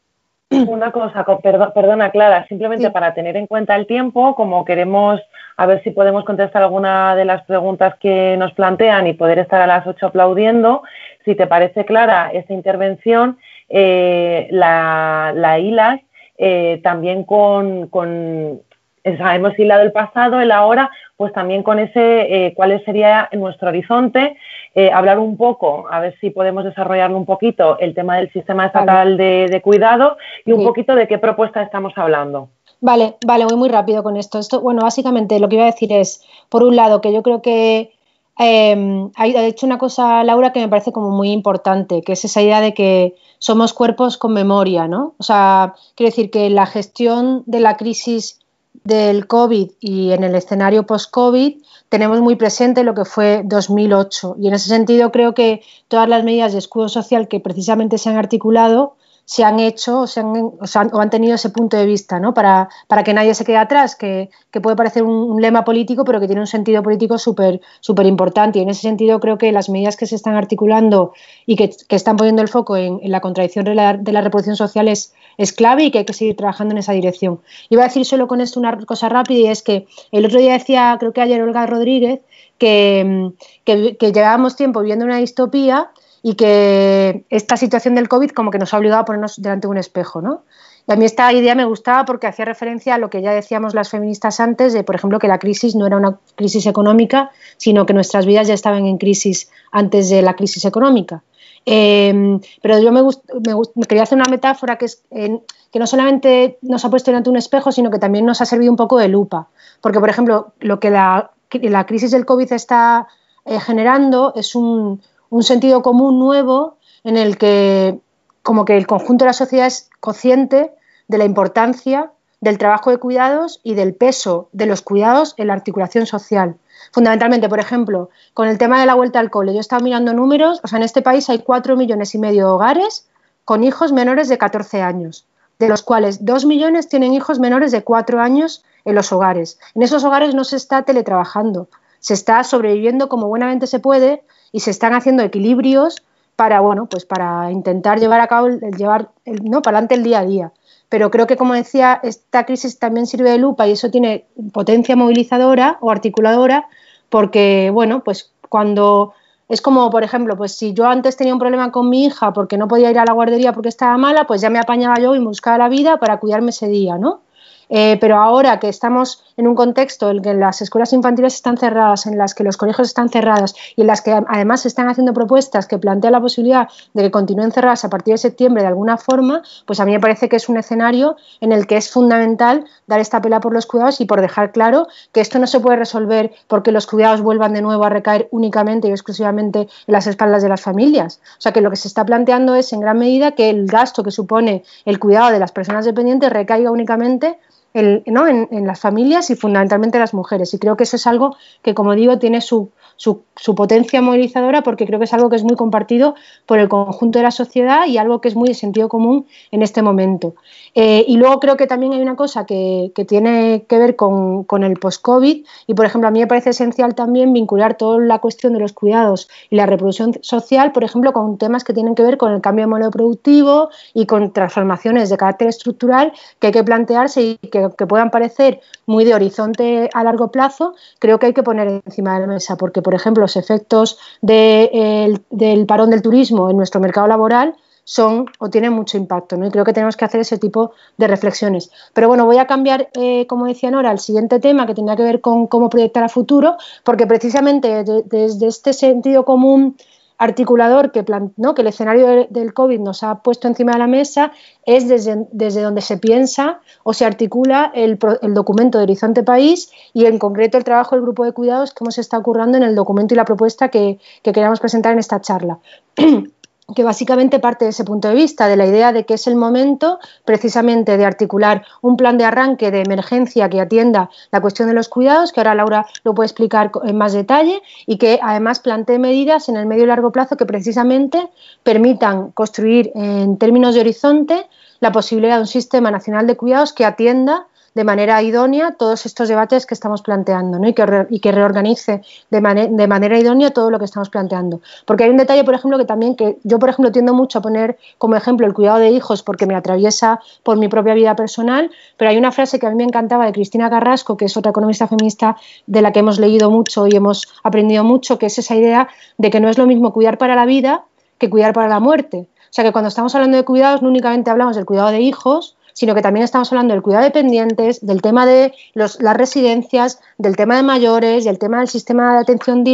una cosa, perdona Clara, simplemente para tener en cuenta el tiempo, como queremos a ver si podemos contestar alguna de las preguntas que nos plantean y poder estar a las 8 aplaudiendo, si te parece clara esta intervención, eh, la, la ILAS eh, también con, con hemos hilado el pasado, el ahora, pues también con ese, eh, cuál sería nuestro horizonte, eh, hablar un poco, a ver si podemos desarrollarlo un poquito, el tema del sistema estatal de, cuidado y un poquito de qué propuesta estamos hablando. Vale, vale, voy muy rápido con esto. esto. Bueno, básicamente lo que iba a decir es, por un lado, que yo creo que eh, ha hecho una cosa Laura que me parece como muy importante, que es esa idea de que somos cuerpos con memoria, ¿no? O sea, quiero decir que la gestión de la crisis del COVID y en el escenario post-COVID tenemos muy presente lo que fue 2008 y en ese sentido creo que todas las medidas de escudo social que precisamente se han articulado se han hecho o, se han, o, han, tenido ese punto de vista, ¿no? Para, para que nadie se quede atrás, que, que puede parecer un, lema político, pero que tiene un sentido político súper importante. Y en ese sentido creo que las medidas que se están articulando y que, que están poniendo el foco en, la contradicción de la, de la, reproducción social es, es clave y que hay que seguir trabajando en esa dirección. Iba a decir solo con esto una cosa rápida y es que el otro día decía, creo que ayer Olga Rodríguez, que, que, que llevábamos tiempo viendo una distopía y que esta situación del COVID como que nos ha obligado a ponernos delante de un espejo, ¿no? Y a mí esta idea me gustaba porque hacía referencia a lo que ya decíamos las feministas antes, de por ejemplo que la crisis no era una crisis económica, sino que nuestras vidas ya estaban en crisis antes de la crisis económica. Em, pero yo me, me, quería hacer una metáfora que es que no solamente nos ha puesto delante de un espejo, sino que también nos ha servido un poco de lupa. Porque, por ejemplo, lo que la, la crisis del COVID está eh, generando es un, un sentido común nuevo en el que como que el conjunto de la sociedad es consciente de la importancia del trabajo de cuidados y del peso de los cuidados en la articulación social. Fundamentalmente, por ejemplo, con el tema de la vuelta al cole, yo he estado mirando números, o sea, en este país hay cuatro millones y medio de hogares con hijos menores de 14 años, de los cuales dos millones tienen hijos menores de 4 años en los hogares. En esos hogares no se está teletrabajando, se está sobreviviendo como buenamente se puede y se están haciendo equilibrios para, bueno, pues para intentar llevar a cabo, el, llevar ¿no? para adelante el día a día. Pero creo que, como decía, esta crisis también sirve de lupa y eso tiene potencia movilizadora o articuladora, porque, bueno, pues cuando es como, por ejemplo, pues si yo antes tenía un problema con mi hija porque no podía ir a la guardería porque estaba mala, pues ya me apañaba yo y me buscaba la vida para cuidarme ese día, ¿no? Eh, pero ahora que estamos en un contexto en que las escuelas infantiles están cerradas, en las que los colegios están cerrados y en las que además se están haciendo propuestas que plantean la posibilidad de que continúen cerradas a partir de septiembre de alguna forma, pues a mí me parece que es un escenario en el que es fundamental dar esta pela por los cuidados y por dejar claro que esto no se puede resolver porque los cuidados vuelvan de nuevo a recaer únicamente y exclusivamente en las espaldas de las familias. O sea que lo que se está planteando es en gran medida que el gasto que supone el cuidado de las personas dependientes recaiga únicamente en, las familias y fundamentalmente en las mujeres. Y creo que eso es algo que, como digo, tiene su, su, potencia movilizadora porque creo que es algo que es muy compartido por el conjunto de la sociedad y algo que es muy de sentido común en este momento. Eh, y luego creo que también hay una cosa que, tiene que ver con, con el post-COVID y, por ejemplo, a mí me parece esencial también vincular toda la cuestión de los cuidados y la reproducción social, por ejemplo, con temas que tienen que ver con el cambio de modelo productivo y con transformaciones de carácter estructural que hay que plantearse y que, que puedan parecer muy de horizonte a largo plazo, creo que hay que poner encima de la mesa, porque por ejemplo, los efectos del parón del turismo en nuestro mercado laboral son o tienen mucho impacto, ¿no? Y creo que tenemos que hacer ese tipo de reflexiones. Pero bueno, voy a cambiar, eh, como decía Nora, al siguiente tema que tendrá que ver con cómo proyectar a futuro, porque precisamente desde este sentido común articulador que, ¿no? que el escenario del COVID nos ha puesto encima de la mesa es desde, desde donde se piensa o se articula el, el, documento de Horizonte País y en concreto el trabajo del grupo de cuidados que hemos estado currando en el documento y la propuesta que, que queríamos presentar en esta charla. que básicamente parte de ese punto de vista, de la idea de que es el momento precisamente de articular un plan de arranque de emergencia que atienda la cuestión de los cuidados, que ahora Laura lo puede explicar en más detalle, y que además plantee medidas en el medio y largo plazo que precisamente permitan construir en términos de horizonte la posibilidad de un sistema nacional de cuidados que atienda de manera idónea todos estos debates que estamos planteando ¿no? y, que reorganice de, de, manera idónea todo lo que estamos planteando. Porque hay un detalle, por ejemplo, que también que yo, por ejemplo, tiendo mucho a poner como ejemplo el cuidado de hijos porque me atraviesa por mi propia vida personal, pero hay una frase que a mí me encantaba de Cristina Carrasco, que es otra economista feminista de la que hemos leído mucho y hemos aprendido mucho, que es esa idea de que no es lo mismo cuidar para la vida que cuidar para la muerte. O sea que cuando estamos hablando de cuidados no únicamente hablamos del cuidado de hijos, sino que también estamos hablando del cuidado de dependientes, del tema de las residencias, del tema de mayores, del tema del sistema de atención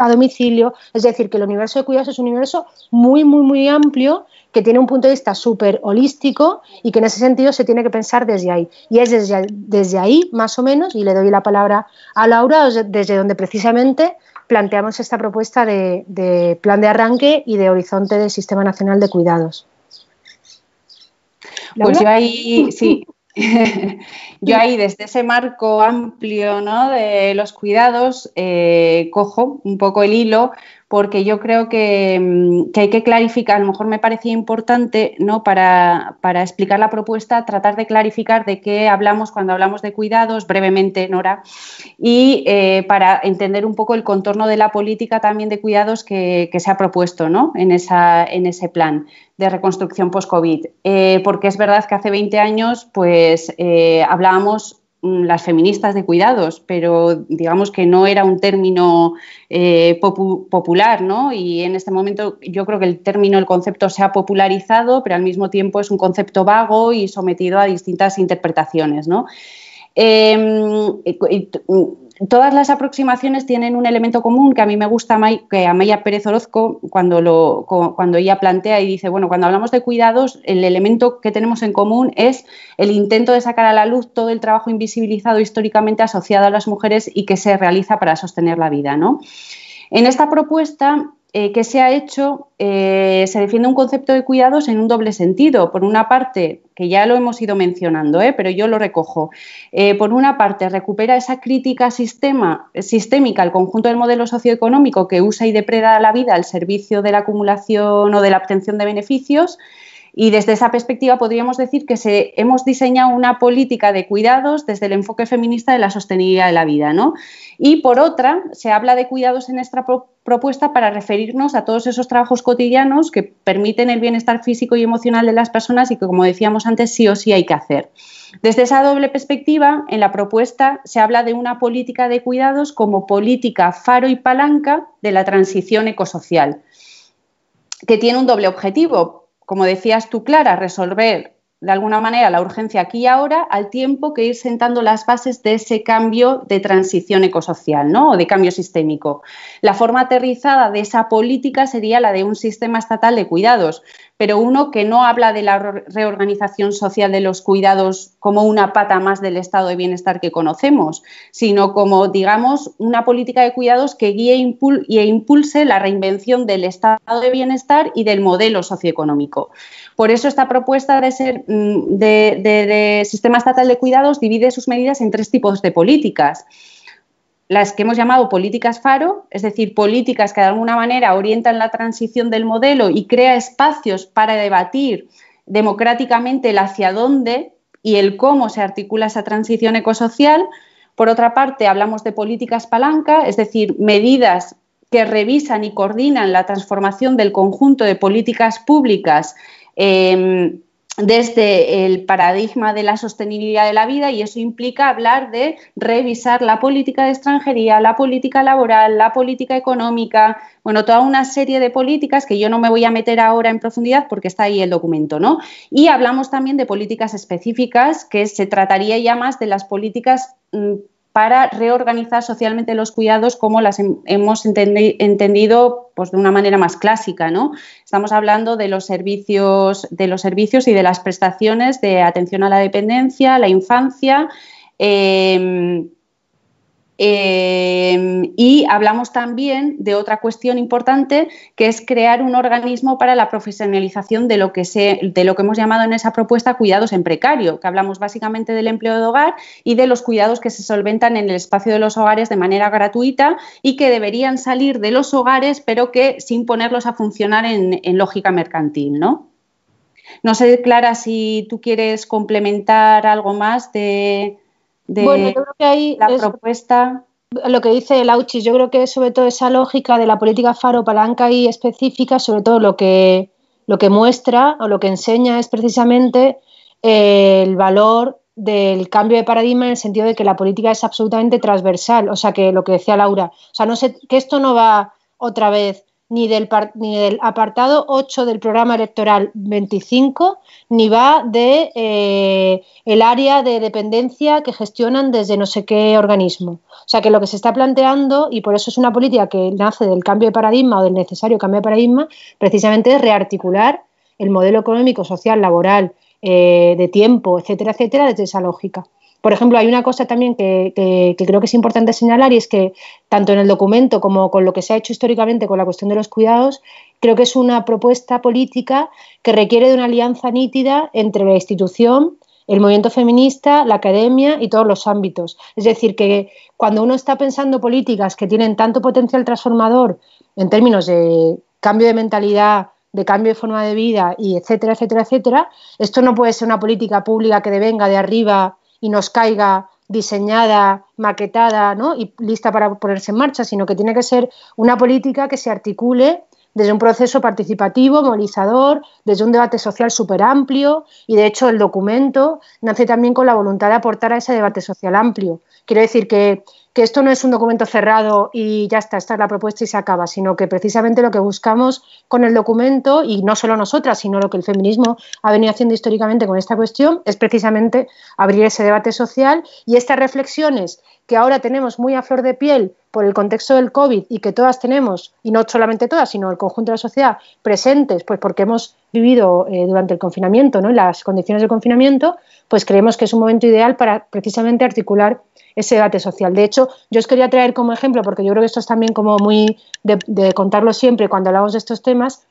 a domicilio. Es decir, que el universo de cuidados es un universo muy, muy, muy amplio que tiene un punto de vista súper holístico y que en ese sentido se tiene que pensar desde ahí. Y es desde, ahí, más o menos, y le doy la palabra a Laura, desde donde precisamente planteamos esta propuesta de plan de arranque y de horizonte del Sistema Nacional de Cuidados. Pues yo ahí, sí, yo ahí desde ese marco amplio ¿no? de los cuidados eh, cojo un poco el hilo porque yo creo mm, que, hay que clarificar, a lo mejor me parecía importante ¿no? para, explicar la propuesta, tratar de clarificar de qué hablamos cuando hablamos de cuidados, brevemente, Nora, y eh, para entender un poco el contorno de la política también de cuidados que, se ha propuesto ¿no? en, esa, en ese plan de reconstrucción post-COVID. Eh, porque es verdad que hace 20 años pues, eh, hablábamos las feministas de cuidados, pero digamos que no era un término eh, popular, ¿no? Y en este momento yo creo que el término, el concepto se ha popularizado, pero al mismo tiempo es un concepto vago y sometido a distintas interpretaciones, ¿no? Em, todas las aproximaciones tienen un elemento común que a mí me gusta, que Amaya Pérez Orozco, cuando, cuando ella plantea y dice, bueno, cuando hablamos de cuidados, el elemento que tenemos en común es el intento de sacar a la luz todo el trabajo invisibilizado históricamente asociado a las mujeres y que se realiza para sostener la vida. ¿no? En esta propuesta eh, que se ha hecho, eh, se defiende un concepto de cuidados en un doble sentido. Por una parte, que ya lo hemos ido mencionando, ¿eh? pero yo lo recojo. por una parte, recupera esa crítica sistema, sistémica al conjunto del modelo socioeconómico que usa y depreda la vida al servicio de la acumulación o de la obtención de beneficios. Y desde esa perspectiva podríamos decir que hemos diseñado una política de cuidados desde el enfoque feminista de la sostenibilidad de la vida. ¿no? Y por otra, se habla de cuidados en esta propuesta para referirnos a todos esos trabajos cotidianos que permiten el bienestar físico y emocional de las personas y que, como decíamos antes, sí o sí hay que hacer. Desde esa doble perspectiva, en la propuesta se habla de una política de cuidados como política faro y palanca de la transición ecosocial, que tiene un doble objetivo como decías tú, Clara, resolver de alguna manera la urgencia aquí y ahora, al tiempo que ir sentando las bases de ese cambio de transición ecosocial ¿no? o de cambio sistémico. La forma aterrizada de esa política sería la de un sistema estatal de cuidados, pero uno que no habla de la reorganización social de los cuidados como una pata más del estado de bienestar que conocemos, sino como, digamos, una política de cuidados que guíe e impulse la reinvención del estado de bienestar y del modelo socioeconómico. Por eso esta propuesta de, mm, de sistema estatal de cuidados divide sus medidas en tres tipos de políticas las que hemos llamado políticas faro, es decir, políticas que de alguna manera orientan la transición del modelo y crea espacios para debatir democráticamente el hacia dónde y el cómo se articula esa transición ecosocial. Por otra parte, hablamos de políticas palanca, es decir, medidas que revisan y coordinan la transformación del conjunto de políticas públicas em, desde el paradigma de la sostenibilidad de la vida y eso implica hablar de revisar la política de extranjería, la política laboral, la política económica, bueno, toda una serie de políticas que yo no me voy a meter ahora en profundidad porque está ahí el documento, ¿no? Y hablamos también de políticas específicas que se trataría ya más de las políticas mm, para reorganizar socialmente los cuidados como las hemos entendido pues, de una manera más clásica. ¿no? Estamos hablando de los, servicios, de los servicios y de las prestaciones de atención a la dependencia, la infancia. Eh, Em, y hablamos también de otra cuestión importante que es crear un organismo para la profesionalización de lo que, que hemos llamado en esa propuesta cuidados en precario, que hablamos básicamente del empleo de hogar y de los cuidados que se solventan en el espacio de los hogares de manera gratuita y que deberían salir de los hogares, pero que sin ponerlos a funcionar en, lógica mercantil, ¿no? No sé, Clara, si tú quieres complementar algo más de, bueno, yo creo que ahí la propuesta. Lo que dice el Auchis, yo creo que sobre todo esa lógica de la política faro palanca y específica, sobre todo lo que, lo que muestra o lo que enseña es precisamente eh, el valor del cambio de paradigma en el sentido de que la política es absolutamente transversal, o sea que lo que decía Laura, o sea, no sé, que esto no va otra vez ni del, ni del apartado 8 del programa electoral 25, ni va de eh, el área de dependencia que gestionan desde no sé qué organismo. O sea que lo que se está planteando, y por eso es una política que nace del cambio de paradigma o del necesario cambio de paradigma, precisamente es rearticular el modelo económico, social, laboral, eh, de tiempo, etcétera, etcétera, desde esa lógica. Por ejemplo, hay una cosa también que, creo que es importante señalar y es que tanto en el documento como con lo que se ha hecho históricamente con la cuestión de los cuidados, creo que es una propuesta política que requiere de una alianza nítida entre la institución, el movimiento feminista, la academia y todos los ámbitos. Es decir, que cuando uno está pensando políticas que tienen tanto potencial transformador en términos de cambio de mentalidad, de cambio de forma de vida y etcétera, etcétera, etcétera, esto no puede ser una política pública que devenga de arriba y nos caiga diseñada, maquetada ¿no? y lista para ponerse en marcha, sino que tiene que ser una política que se articule desde un proceso participativo, movilizador, desde un debate social súper amplio y de hecho el documento nace también con la voluntad de aportar a ese debate social amplio. Quiero decir que que esto no es un documento cerrado y ya está, esta es la propuesta y se acaba, sino que precisamente lo que buscamos con el documento, y no solo nosotras, sino lo que el feminismo ha venido haciendo históricamente con esta cuestión, es precisamente abrir ese debate social y estas reflexiones que ahora tenemos muy a flor de piel por el contexto del COVID y que todas tenemos, y no solamente todas, sino el conjunto de la sociedad, presentes, pues porque hemos vivido eh, durante el confinamiento, ¿no? las condiciones de confinamiento, pues creemos que es un momento ideal para precisamente articular ese debate social. De hecho, yo os quería traer como ejemplo, porque yo creo que esto es también como muy de, contarlo siempre cuando hablamos de estos temas,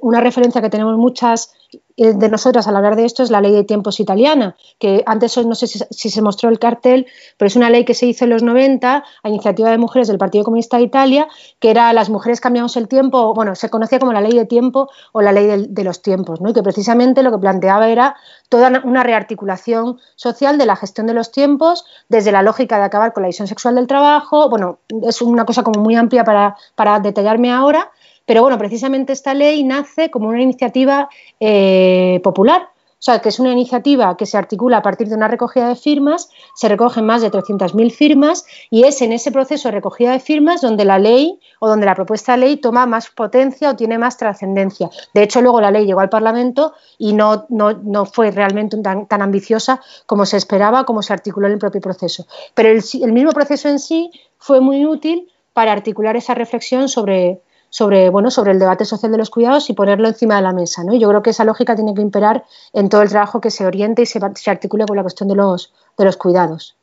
una referencia que tenemos muchas eh, de nosotras al hablar de esto es la ley de tiempos italiana, que antes no sé si, se mostró el cartel, pero es una ley que se hizo en los 90 a iniciativa de mujeres del Partido Comunista de Italia, que era las mujeres cambiamos el tiempo, bueno, se conocía como la ley de tiempo o la ley de, los tiempos, ¿no? y que precisamente lo que planteaba era toda una rearticulación social de la gestión de los tiempos, desde la lógica de acabar con la visión sexual del trabajo, bueno, es una cosa como muy amplia para, para detallarme ahora, pero bueno, precisamente esta ley nace como una iniciativa eh, popular. O sea, que es una iniciativa que se articula a partir de una recogida de firmas, se recogen más de 300.000 firmas y es en ese proceso de recogida de firmas donde la ley o donde la propuesta de ley toma más potencia o tiene más trascendencia. De hecho, luego la ley llegó al Parlamento y no, no, fue realmente tan, tan, ambiciosa como se esperaba, como se articuló en el propio proceso. Pero el mismo proceso en sí fue muy útil para articular esa reflexión sobre, sobre, bueno, sobre el debate social de los cuidados y ponerlo encima de la mesa. ¿no? yo creo que esa lógica tiene que imperar en todo el trabajo que se oriente y se, se articule con la cuestión de los, de los cuidados.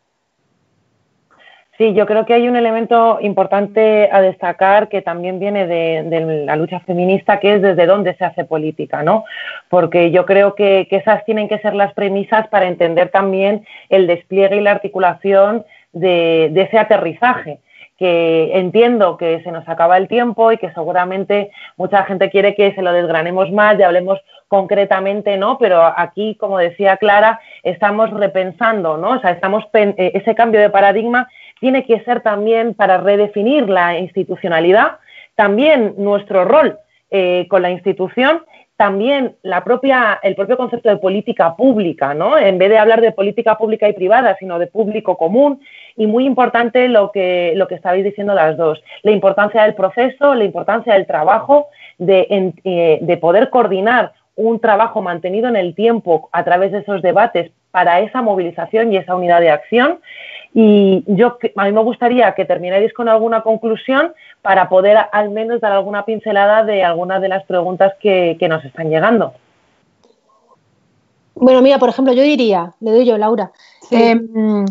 Sí, yo creo que hay un elemento importante a destacar que también viene de, la lucha feminista, que es desde dónde se hace política, ¿no? Porque yo creo que, esas tienen que ser las premisas para entender también el despliegue y la articulación de ese aterrizaje que entiendo que se nos acaba el tiempo y que seguramente mucha gente quiere que se lo desgranemos más y hablemos concretamente, ¿no? Pero aquí, como decía Clara, estamos repensando, ¿no? O sea, estamos eh, ese cambio de paradigma tiene que ser también para redefinir la institucionalidad, también nuestro rol eh, con la institución también la propia, el propio concepto de política pública, ¿no? En vez de hablar de política pública y privada, sino de público común. Y muy importante lo que, lo que estabais diciendo las dos, la importancia del proceso, la importancia del trabajo, de, eh, de poder coordinar un trabajo mantenido en el tiempo a través de esos debates para esa movilización y esa unidad de acción. Y yo, a mí me gustaría que termináis con alguna conclusión para poder al menos dar alguna pincelada de algunas de las preguntas que, nos están llegando. Bueno, mira, por ejemplo, yo diría, le doy yo, Laura, em,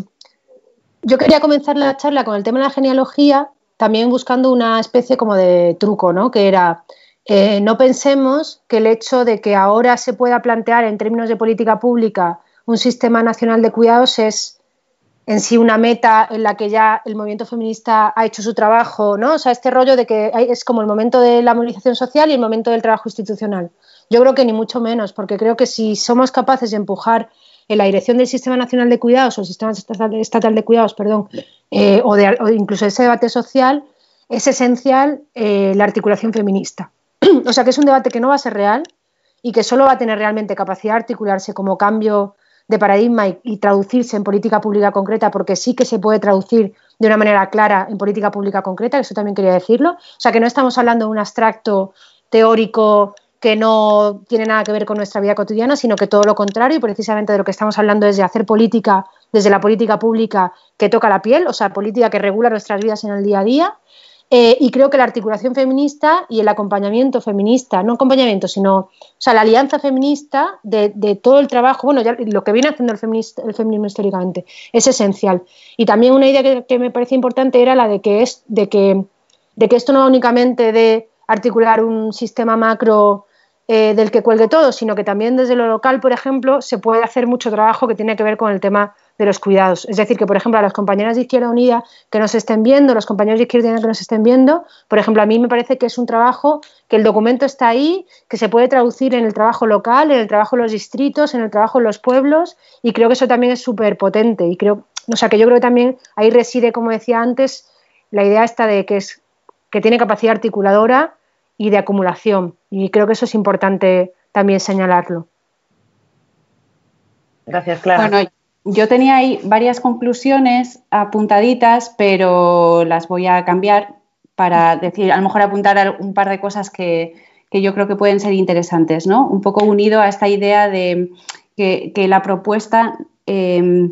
yo quería comenzar la charla con el tema de la genealogía, también buscando una especie como de truco, ¿no? Que era, eh, no pensemos que el hecho de que ahora se pueda plantear en términos de política pública un sistema nacional de cuidados es en sí una meta en la que ya el movimiento feminista ha hecho su trabajo, ¿no? O sea, este rollo de que es como el momento de la movilización social y el momento del trabajo institucional. Yo creo que ni mucho menos, porque creo que si somos capaces de empujar en la dirección del Sistema Nacional de Cuidados o el Sistema Estatal de Cuidados, perdón, eh, o, incluso ese debate social, es esencial eh, la articulación feminista. o sea, que es un debate que no va a ser real y que solo va a tener realmente capacidad de articularse como cambio de paradigma y, traducirse en política pública concreta, porque sí que se puede traducir de una manera clara en política pública concreta, eso también quería decirlo. O sea, que no estamos hablando de un abstracto teórico que no tiene nada que ver con nuestra vida cotidiana, sino que todo lo contrario, y precisamente de lo que estamos hablando es de hacer política desde la política pública que toca la piel, o sea, política que regula nuestras vidas en el día a día, eh, y creo que la articulación feminista y el acompañamiento feminista, no acompañamiento, sino o sea, la alianza feminista de, todo el trabajo, bueno, ya lo que viene haciendo el, el feminismo históricamente, es esencial. Y también una idea que, me parece importante era la de que, es, de, que, de que esto no únicamente de articular un sistema macro eh, del que cuelgue todo, sino que también desde lo local, por ejemplo, se puede hacer mucho trabajo que tiene que ver con el tema de los cuidados. Es decir, que, por ejemplo, a las compañeras de Izquierda Unida que nos estén viendo, los compañeros de Izquierda Unida que nos estén viendo, por ejemplo, a mí me parece que es un trabajo que el documento está ahí, que se puede traducir en el trabajo local, en el trabajo en los distritos, en el trabajo en los pueblos, y creo que eso también es súper potente. Y creo, o sea, que yo creo que también ahí reside, como decía antes, la idea esta de que es que tiene capacidad articuladora y de acumulación. Y creo que eso es importante también señalarlo. Gracias, Clara. Bueno, yo tenía ahí varias conclusiones apuntaditas, pero las voy a cambiar para decir, a lo mejor apuntar un par de cosas que, yo creo que pueden ser interesantes, ¿no? Un poco unido a esta idea de que, la propuesta eh,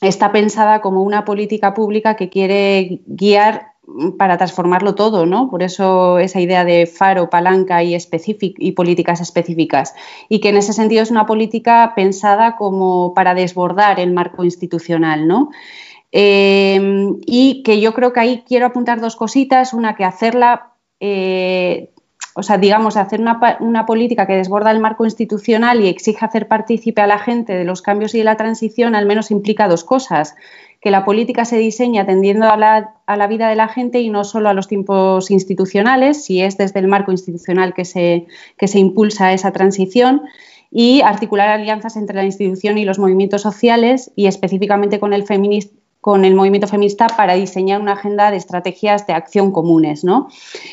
está pensada como una política pública que quiere guiar para transformarlo todo, ¿no? Por eso esa idea de faro, palanca y, políticas específicas. Y que en ese sentido es una política pensada como para desbordar el marco institucional, ¿no? Eh, y que yo creo que ahí quiero apuntar dos cositas. Una, que hacerla, eh, o sea, digamos, hacer una, una, política que desborda el marco institucional y exige hacer partícipe a la gente de los cambios y de la transición, al menos implica dos cosas que la política se diseña atendiendo a la, vida de la gente y no solo a los tiempos institucionales, si es desde el marco institucional que se, que se impulsa esa transición y articular alianzas entre la institución y los movimientos sociales y específicamente con el, con el movimiento feminista para diseñar una agenda de estrategias de acción comunes. ¿no?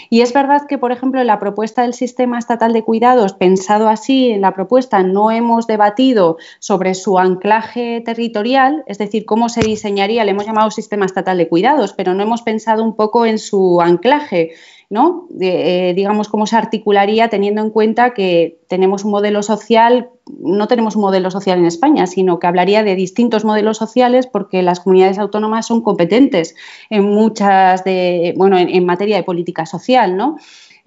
Y es verdad que, por ejemplo, en la propuesta del sistema estatal de cuidados, pensado así en la propuesta, no hemos debatido sobre su anclaje territorial, es decir, cómo se diseñaría, le hemos llamado sistema estatal de cuidados, pero no hemos pensado un poco en su anclaje ¿no? Eh, digamos, cómo se articularía teniendo en cuenta que tenemos un modelo social, no tenemos un modelo social en España, sino que hablaría de distintos modelos sociales porque las comunidades autónomas son competentes en muchas de, bueno, en, materia de política social, ¿no?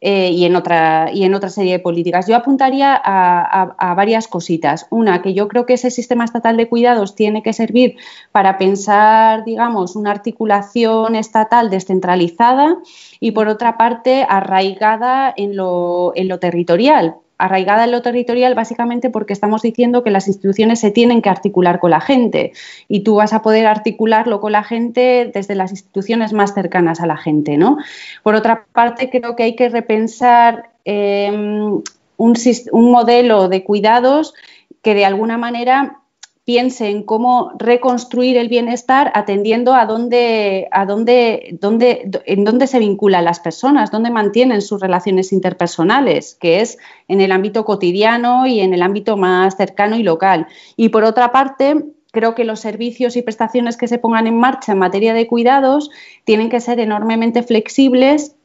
Eh, y, en otra, y en otra serie de políticas. Yo apuntaría a, varias cositas. Una, que yo creo que ese sistema estatal de cuidados tiene que servir para pensar, digamos, una articulación estatal descentralizada y, por otra parte, arraigada en lo, en lo territorial, arraigada en lo territorial básicamente porque estamos diciendo que las instituciones se tienen que articular con la gente y tú vas a poder articularlo con la gente desde las instituciones más cercanas a la gente, ¿no? Por otra parte, creo que hay que repensar un, un modelo de cuidados que de alguna manera piense en cómo reconstruir el bienestar atendiendo a dónde, a dónde, dónde, en dónde se vinculan las personas, dónde mantienen sus relaciones interpersonales, que es en el ámbito cotidiano y en el ámbito más cercano y local. Y por otra parte, creo que los servicios y prestaciones que se pongan en marcha en materia de cuidados tienen que ser enormemente flexibles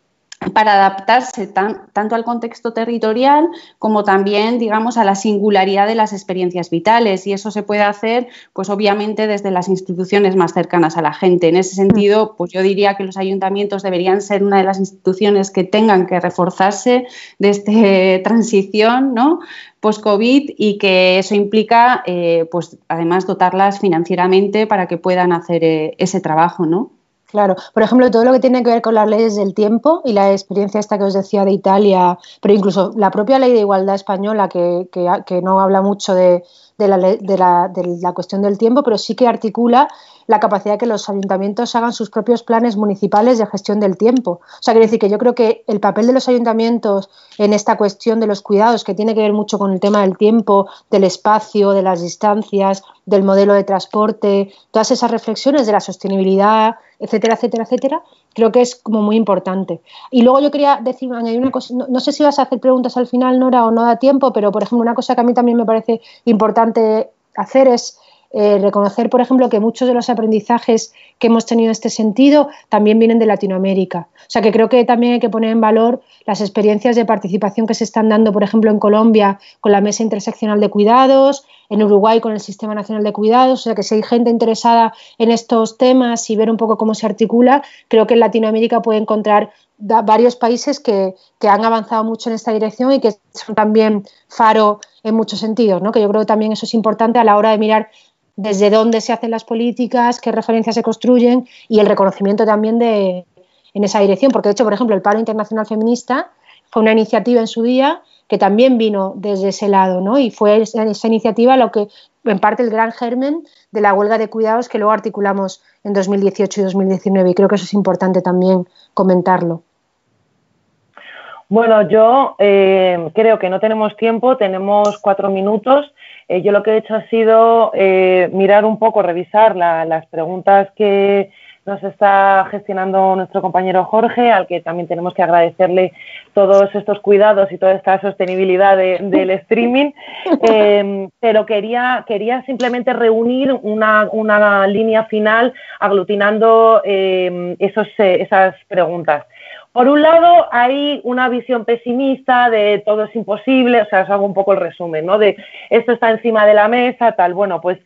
para adaptarse tanto al contexto territorial como también, digamos, a la singularidad de las experiencias vitales. Y eso se puede hacer, pues obviamente, desde las instituciones más cercanas a la gente. En ese sentido, pues yo diría que los ayuntamientos deberían ser una de las instituciones que tengan que reforzarse desde esta transición, ¿no? post-COVID y que eso implica, eh, pues además, dotarlas financieramente para que puedan hacer eh, ese trabajo, ¿no? Claro, por ejemplo, todo lo que tiene que ver con las leyes del tiempo y la experiencia esta que os decía de Italia, pero incluso la propia ley de igualdad española, que, que, no habla mucho de, de, la, de, la, de la cuestión del tiempo, pero sí que articula la capacidad de que los ayuntamientos hagan sus propios planes municipales de gestión del tiempo. O sea, quiere decir que yo creo que el papel de los ayuntamientos en esta cuestión de los cuidados, que tiene que ver mucho con el tema del tiempo, del espacio, de las distancias, del modelo de transporte, todas esas reflexiones de la sostenibilidad, etcétera, etcétera, etcétera, creo que es como muy importante. Y luego yo quería decir, añadir una cosa, no, sé si vas a hacer preguntas al final, Nora, o no da tiempo, pero por ejemplo, una cosa que a mí también me parece importante hacer es eh, reconocer, por ejemplo, que muchos de los aprendizajes que hemos tenido en este sentido también vienen de Latinoamérica. O sea, que creo que también hay que poner en valor las experiencias de participación que se están dando, por ejemplo, en Colombia con la Mesa Interseccional de Cuidados, en Uruguay con el Sistema Nacional de Cuidados. O sea, que si hay gente interesada en estos temas y ver un poco cómo se articula, creo que en Latinoamérica puede encontrar varios países que, que, han avanzado mucho en esta dirección y que son también faro en muchos sentidos, ¿no? que yo creo que también eso es importante a la hora de mirar desde dónde se hacen las políticas, qué referencias se construyen y el reconocimiento también de, en esa dirección. Porque, de hecho, por ejemplo, el Paro Internacional Feminista fue una iniciativa en su día que también vino desde ese lado, ¿no? Y fue esa, iniciativa lo que, en parte, el gran germen de la huelga de cuidados que luego articulamos en 2018 y 2019. Y creo que eso es importante también comentarlo. Bueno, yo eh, creo que no tenemos tiempo, tenemos cuatro minutos. Eh, yo lo que he hecho ha sido eh, mirar un poco, revisar las preguntas que nos está gestionando nuestro compañero Jorge, al que también tenemos que agradecerle todos estos cuidados y toda esta sostenibilidad del streaming. Eh, pero quería, quería simplemente reunir una, una línea final aglutinando esos, esas preguntas. Por un lado, hay una visión pesimista de todo es imposible, o sea, os hago un poco el resumen, ¿no? De esto está encima de la mesa, tal. Bueno, pues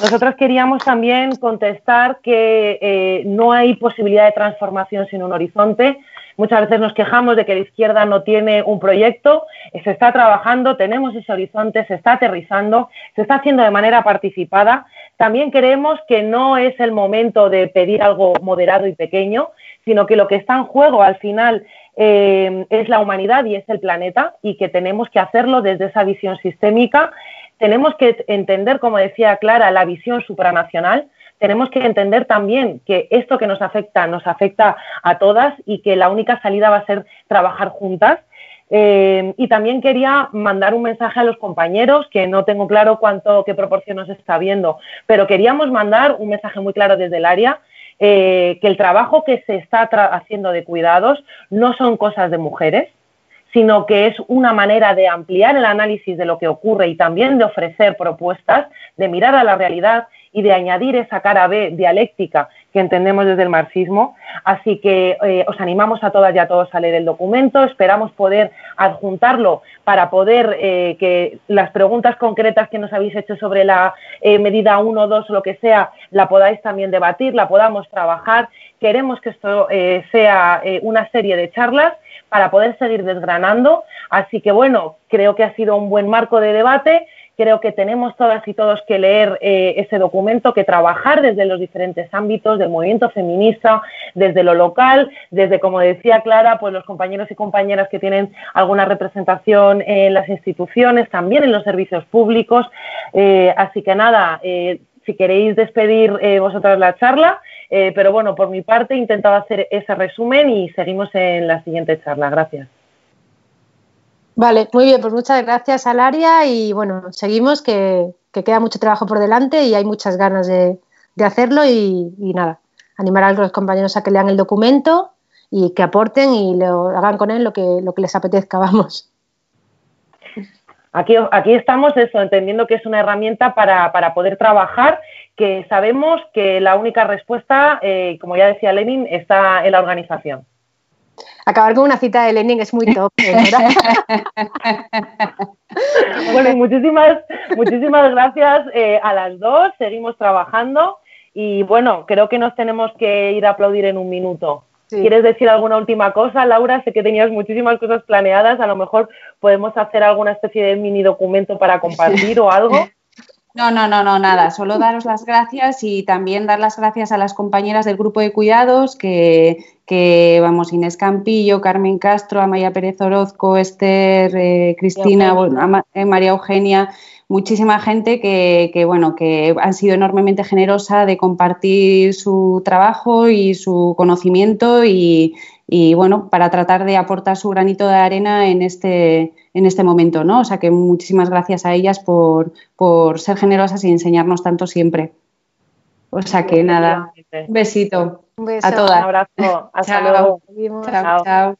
nosotros queríamos también contestar que eh, no hay posibilidad de transformación sin un horizonte. Muchas veces nos quejamos de que la izquierda no tiene un proyecto, se está trabajando, tenemos ese horizonte, se está aterrizando, se está haciendo de manera participada. También creemos que no es el momento de pedir algo moderado y pequeño, sino que lo que está en juego al final eh, es la humanidad y es el planeta y que tenemos que hacerlo desde esa visión sistémica. Tenemos que entender, como decía Clara, la visión supranacional. Tenemos que entender también que esto que nos afecta nos afecta a todas y que la única salida va a ser trabajar juntas. Eh, y también quería mandar un mensaje a los compañeros, que no tengo claro cuánto, qué proporción nos está viendo, pero queríamos mandar un mensaje muy claro desde el área, eh, que el trabajo que se está haciendo de cuidados no son cosas de mujeres, sino que es una manera de ampliar el análisis de lo que ocurre y también de ofrecer propuestas, de mirar a la realidad y de añadir esa cara B dialéctica que entendemos desde el marxismo. Así que eh, os animamos a todas y a todos a leer el documento. Esperamos poder adjuntarlo para poder eh, que las preguntas concretas que nos habéis hecho sobre la eh, medida 1, 2 o lo que sea, la podáis también debatir, la podamos trabajar. Queremos que esto sea una serie de charlas para poder seguir desgranando. Así que bueno, creo que ha sido un buen marco de debate. Creo que tenemos todas y todos que leer eh, ese documento, que trabajar desde los diferentes ámbitos del movimiento feminista, desde lo local, desde, como decía Clara, pues los compañeros y compañeras que tienen alguna representación en las instituciones, también en los servicios públicos. Eh, así que nada, eh, si queréis despedir vosotras la charla, pero bueno, por mi parte he intentado hacer ese resumen y seguimos en la siguiente charla. Gracias. Vale, muy bien, pues muchas gracias al área y bueno, seguimos que, queda mucho trabajo por delante y hay muchas ganas de, hacerlo y, nada, animar a los compañeros a que lean el documento y que aporten y lo hagan con él lo que, les apetezca, vamos. Aquí, aquí estamos eso, entendiendo que es una herramienta para, poder trabajar, que sabemos que la única respuesta, eh, como ya decía Lenin, está en la organización. Acabar con una cita de Lenin es muy top, ¿verdad? bueno, muchísimas, muchísimas gracias eh, a las dos. Seguimos trabajando y bueno, creo que nos tenemos que ir a aplaudir en un minuto. ¿Quieres decir alguna última cosa, Laura? Sé que tenías muchísimas cosas planeadas. A lo mejor podemos hacer alguna especie de mini documento para compartir o algo. No, no, no, no, nada. Solo daros las gracias y también dar las gracias a las compañeras del grupo de cuidados que, que vamos, Inés Campillo, Carmen Castro, Amaya Pérez Orozco, Esther, eh, Cristina, eh, María Eugenia, muchísima gente que, que, bueno, que han sido enormemente generosa de compartir su trabajo y su conocimiento y, y bueno, para tratar de aportar su granito de arena en este, en este momento, ¿no? O sea que muchísimas gracias a ellas por, por ser generosas y enseñarnos tanto siempre. O sea que nada, un besito un beso, a todas. Un abrazo, hasta luego. chao. chao.